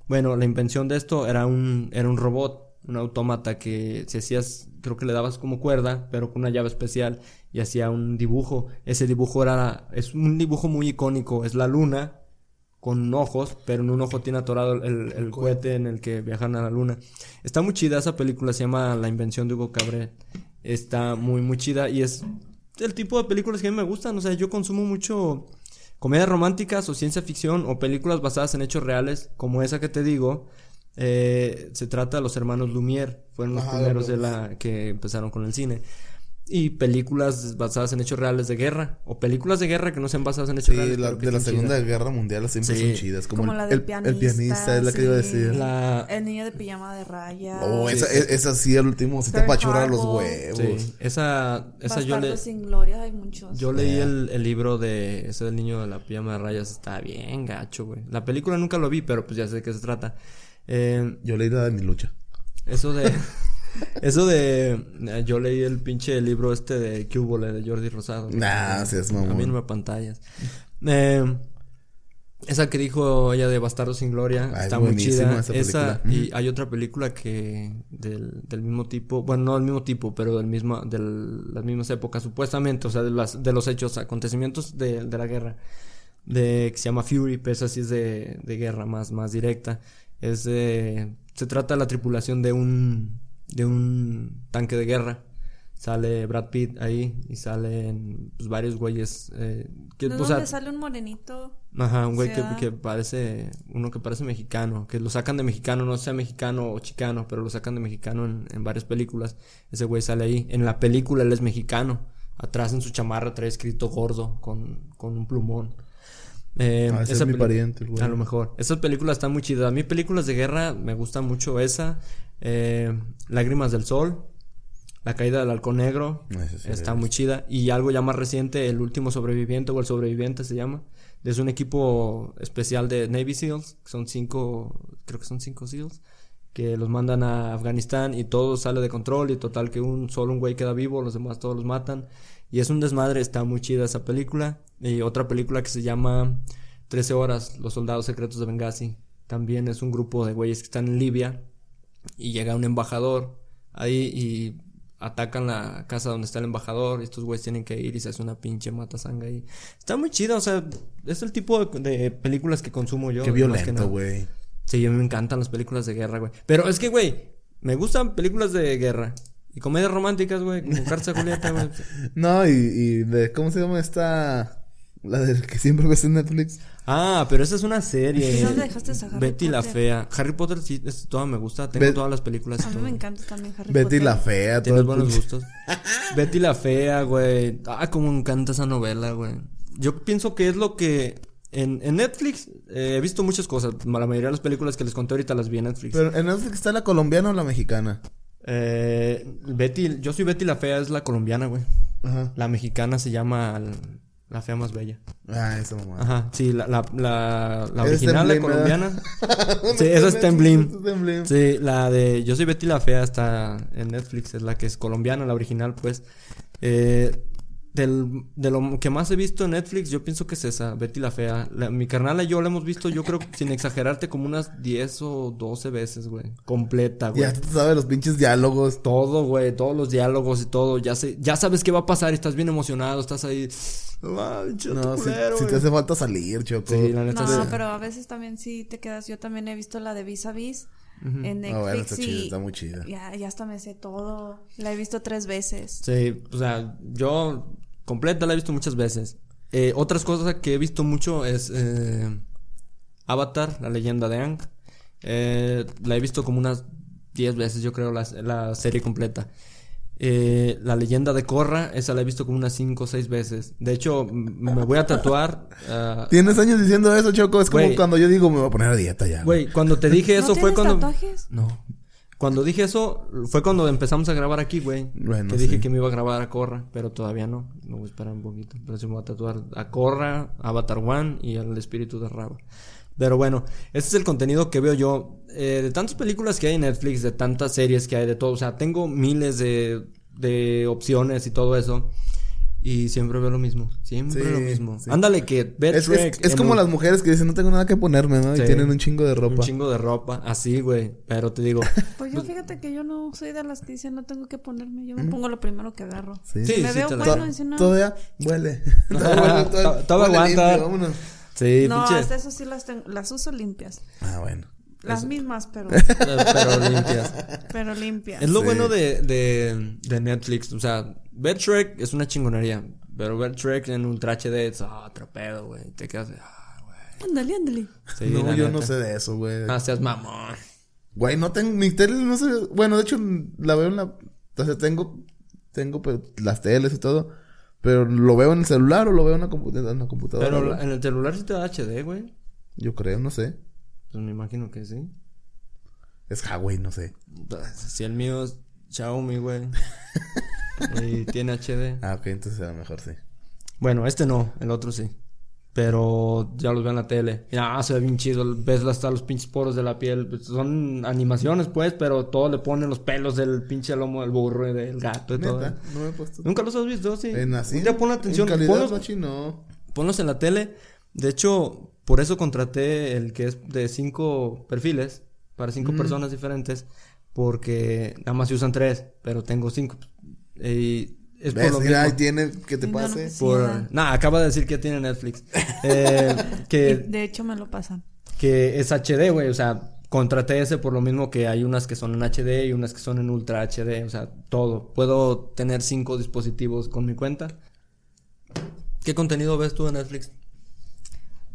Bueno, la invención de esto era un era un robot, un autómata que si hacías creo que le dabas como cuerda, pero con una llave especial y hacía un dibujo. Ese dibujo era es un dibujo muy icónico, es la luna con ojos, pero en un ojo tiene atorado el, el- el cohete en el que viajan a la luna. Está muy chida esa película, se llama La invención de Hugo Cabret. Está muy, muy chida y es el tipo de películas que a mí me gustan. O sea, yo consumo mucho comedias románticas o ciencia ficción o películas basadas en hechos reales, como esa que te digo. Eh, se trata de los hermanos Lumière, fueron los Ajá, primeros de la que empezaron con el cine. Y películas basadas en hechos reales de guerra, o películas de guerra que no sean basadas en hechos Sí, reales. la- de la Segunda chidas. Guerra Mundial siempre Sí. son chidas. Como, Como el, la del el- el pianista, pianista, es la que iba a decir. La, El niño de pijama de rayas. Oh, Sí. esa, e- esa sí, al último, sí te apachurra los huevos. Sí, esa, esa yo le, Bastardos sin gloria hay muchos. yo leí el, el libro de ese del niño de la pijama de rayas, está bien gacho, güey. La película nunca lo vi, pero pues ya sé de qué se trata. Eh, Yo leí la de mi lucha. eso de, eso de, eh, yo leí el pinche libro este de Cúbole de Jordi Rosado. Nah, seas mamón. A mí no me pantallas. Eh, esa que dijo ella de Bastardo sin Gloria Ah, es está muy chida. esa Esa, y hay otra película que del, del mismo tipo, bueno, no del mismo tipo, pero del mismo, de las mismas épocas, supuestamente, o sea, de, las, de los hechos, acontecimientos de, de la guerra, de que se llama Fury, pero esa sí es de, de guerra más, más directa. Es de, se trata de la tripulación de un, de un tanque de guerra. Sale Brad Pitt ahí y salen pues, varios güeyes eh, que, ¿De dónde sale un morenito? Ajá, un güey que, sea- que parece, uno que parece mexicano, que lo sacan de mexicano, no sea mexicano o chicano, pero lo sacan de mexicano en, en varias películas. Ese güey sale ahí. En la película él es mexicano. Atrás en su chamarra trae escrito gordo con, con un plumón. Eh, Ah, ese esa es mi pariente, güey. A lo mejor. Esas películas están muy chidas. A mí películas de guerra me gusta mucho esa. Eh, Lágrimas del Sol. La caída del halcón negro. Está es. muy chida. Y algo ya más reciente, El último sobreviviente o El sobreviviente se llama. Es un equipo especial de Navy SEALs, que son cinco, creo que son cinco SEALs, que los mandan a Afganistán y todo sale de control y total que un solo un güey queda vivo, los demás todos los matan. Y es un desmadre, está muy chida esa película. Y otra película que se llama 13 horas, Los soldados secretos de Benghazi. También es un grupo de güeyes que están en Libia y llega un embajador ahí y atacan la casa donde está el embajador y estos güeyes tienen que ir y se hace una pinche matasanga ahí. Está muy chido, o sea, es el tipo de, de películas que consumo yo. Qué violento, güey. Sí, a mí me encantan las películas de guerra, güey. Pero es que, güey, me gustan películas de guerra. Y comedias románticas, güey, como Carta Julieta, güey. No, y, y de, ¿cómo se llama esta? La de que siempre ves en Netflix. Ah, pero esa es una serie. ¿Y dónde dejaste a Harry Betty la? Fea. Harry Potter sí, es, toda me gusta. Tengo Bet- todas las películas. y A mí todo. me encanta también Harry Betty Potter. la fea. Tienes buenos gustos. Betty la Fea, güey. Ah, como me encanta esa novela, güey. Yo pienso que es lo que... En, en Netflix eh, he visto muchas cosas. La mayoría de las películas que les conté ahorita las vi en Netflix. Pero en Netflix está la colombiana o la mexicana. Eh, Betty... Yo soy Betty la Fea, es la colombiana, güey. Ajá. La mexicana se llama La Fea Más Bella. Ah, esa mamá. Ajá, sí, la, la, la, original, la colombiana. sí, esa es Temblim. Sí, la de Yo soy Betty la Fea está en Netflix, es la que es colombiana, la original, pues. Eh, del, de lo que más he visto en Netflix, yo pienso que es esa, Betty la Fea. La- mi carnal y yo la hemos visto, yo creo, sin exagerarte, como unas 10 o 12 veces, güey. Completa, güey. Ya tú sabes los pinches diálogos. Todo, güey, todos los diálogos y todo. Ya sé, ya sabes qué va a pasar estás bien emocionado, estás ahí. No, si, culero, si te güey". hace falta salir, Choco. Sí, la neta No, sí. pero a veces también sí te quedas. Yo también he visto la de Vis a Vis en Netflix Ah, bueno, está y chida, está muy chida. ya, ya hasta me sé todo. La he visto tres veces. Sí, o sea, yo completa la he visto muchas veces. Eh, otras cosas que he visto mucho es eh, Avatar, la leyenda de Aang. Eh, la he visto como unas 10 veces, yo creo, la, la serie completa. Eh, la leyenda de Korra, esa la he visto como unas 5 o 6 veces. De hecho, me voy a tatuar. ah, Tienes años diciendo eso, Choco. Es como cuando yo digo, me voy a poner a dieta ya. Güey, cuando te dije eso ¿No fue tienes cuando. tatuajes? No. Cuando dije eso, fue cuando empezamos a grabar aquí, güey. Bueno, que dije sí. que me iba a grabar a Corra, pero todavía no. Me voy a esperar un poquito. Pero sí me voy a tatuar a Corra, Avatar One y al espíritu de Raba. Pero bueno, ese es el contenido que veo yo. Eh, de tantas películas que hay en Netflix, de tantas series que hay, de todo. O sea, tengo miles de, de opciones y todo eso. Y siempre veo lo mismo. Siempre Sí, lo mismo. sí. Ándale, que ve Es, es- Shrek es como un- las mujeres que dicen, no tengo nada que ponerme, ¿no? Sí. Y tienen un chingo de ropa. Un chingo de ropa, así, güey. Pero te digo, Pues yo fíjate que yo no soy de las que dicen no tengo que ponerme. Yo me pongo lo primero que agarro. Sí. Sí, Si me veo la- bueno, To- dice no. Todavía huele. Todavía aguanta. vámonos. Sí, no, pinche. hasta eso sí las, tengo- las uso limpias. Ah, bueno. Las mismas, pero, Pero limpias. pero limpias. Es lo Sí. bueno de, de, de Netflix. O sea, ver Shrek es una chingonería. Pero ver Shrek en Ultra HD es ah, otro pedo, güey. Te quedas de. Ah, güey. Ándale, ándale. Sí, no, la yo neta. no sé de eso, güey. Ah, seas mamón. Güey, no tengo, mi tele no sé, bueno, de hecho la veo en la, o sea, tengo, tengo pues, las teles y todo, pero lo veo en el celular o lo veo en la, compu- en la computadora. Pero güey. en el celular sí te da HD, güey. Yo creo, no sé. Pues me imagino que sí. Es Huawei, no sé. Si el mío es Xiaomi, güey. y tiene HD. Ah, ok, entonces a lo mejor sí. Bueno, este no, el otro sí. Pero ya los veo en la tele. Y ah, se ve bien chido. Ves hasta los pinches poros de la piel. Pues son animaciones, pues, pero todo le ponen los pelos del pinche lomo del burro y del gato y todo. Neta, no me he puesto. ¿Nunca los has visto? Sí. En así. Día pon atención. En calidad, ponlos, machi, no. ponlos en la tele. De hecho, por eso contraté el que es de cinco perfiles. Para cinco personas diferentes. Porque nada más se usan tres. Pero tengo cinco. Y es por ¿Ves? lo Mira, mismo. ahí tiene que te pase. Por... Nah, acaba de decir que tiene Netflix. Eh, que, de hecho me lo pasan. que es HD, güey. O sea, contraté ese por lo mismo que hay unas que son en HD y unas que son en Ultra HD. O sea, todo. Puedo tener cinco dispositivos con mi cuenta. ¿Qué contenido ves tú en Netflix?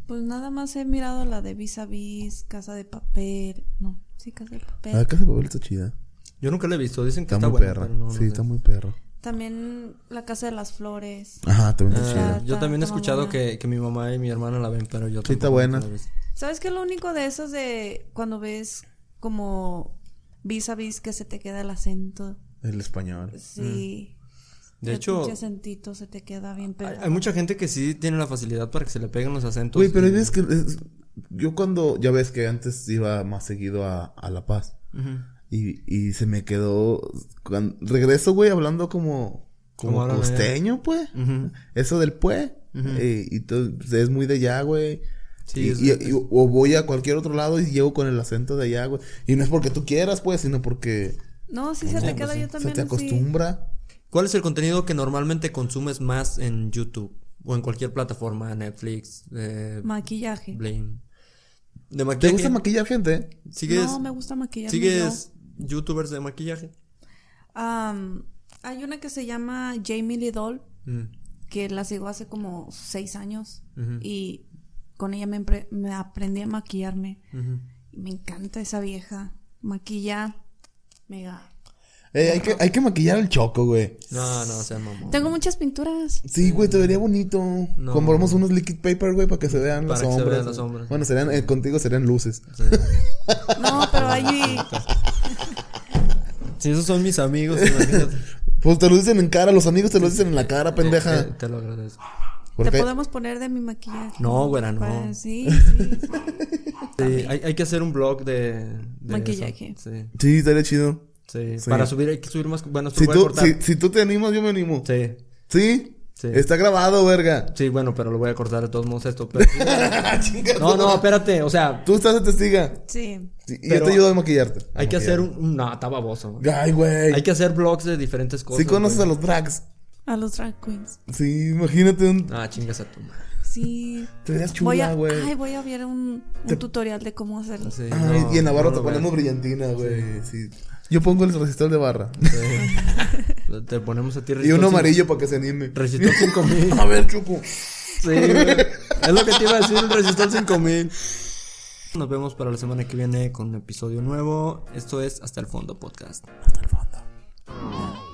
Pues nada más he mirado la de Vis a Vis, Casa de Papel. No, sí, Casa de Papel. Ah, Casa de Papel está chida. Yo nunca la he visto. Dicen que Está, está, muy buena, perra. pero no, no sí, sé. está muy perro. También La Casa de las Flores. Ajá, también está Ah, chida. Está- yo también he escuchado que, que mi mamá y mi hermana la ven, pero yo Sí, está buena. ¿Sabes qué es lo único de esos de cuando ves como vis a vis que se te queda el acento? El español. Sí. De El hecho, acentito se te queda bien hay, pegado. hay mucha gente que sí tiene la facilidad para que se le peguen los acentos. Güey, pero y- es que es- yo cuando, ya ves que antes iba más seguido a, a La Paz. Ujú. Y, y se me quedó. cuan- regreso, güey, hablando como. Como costeño, pues. Eso del pues. eh, y todo, pues, es muy de allá, güey. Sí, y, es- y- y- o voy a cualquier otro lado y llego con el acento de allá, güey. Y no es porque tú quieras, pues, sino porque No, sí se te queda yo se también te así. acostumbra. ¿Cuál es el contenido que normalmente consumes más en YouTube? O en cualquier plataforma, Netflix, eh, Maquillaje. Blame. De ¿Te maquillaje. gusta maquillar gente? ¿Sigues, No, me gusta maquillarme ¿Sigues youtubers de maquillaje? Am, hay una que se llama Jamie Lidol, Mm. que la sigo hace como seis años. Y con ella me, aprendí a maquillarme. Y me encanta esa vieja. Maquilla. Mega. Eh, hay, que, hay que maquillar al choco, güey. No, no, sea mamón. Tengo muchas pinturas. Sí, güey, te vería bonito. No. Compramos unos liquid paper, güey, para que se vean Para las que se sombras. vean las sombras. Bueno, serían, eh, contigo serían luces. Sí. No, pero hay. Si esos son mis amigos, imagínate. Pues te lo dicen en cara, los amigos te lo dicen en la cara, pendeja. te lo agradezco. Te podemos poner de mi maquillaje. No, güera, no. Para- sí, sí. Sí, hay, hay que hacer un blog de, de Maquillaje. eso. Sí, sí, estaría chido. sí, Sí. Para subir, hay que subir más. Bueno, Si tú, cortar. si, si tú te animas, yo me animo. Sí, ¿Sí? Sí. Está grabado, verga. sí, bueno, pero lo voy a cortar de todos modos esto. pero- No, no, espérate, o sea, Tú estás de testiga. Sí. Sí, y Pero- yo te ayudo a maquillarte. hay que hacer un... No, está baboso. güey. Ay, güey. Hay que hacer blogs de diferentes cosas. Sí conoces güey. a los drags. A los drag queens. Sí, imagínate un... Ah, chingas a tu madre. Sí. Te verías Voy chula, a, güey. ay, voy a ver un, un tutorial de cómo hacerlo. Sí, Ay, no, y en Navarro no te ponemos veas. brillantina, güey. Sí. Yo pongo el resistor de barra. Sí. Te ponemos a ti y uno amarillo para que se anime. Resistor 5000. A ver, Choco. Sí, güey. Es lo que te iba a decir, el resistor 5000. Nos vemos para la semana que viene con un episodio nuevo. Esto es Hasta el Fondo Podcast. Hasta el fondo.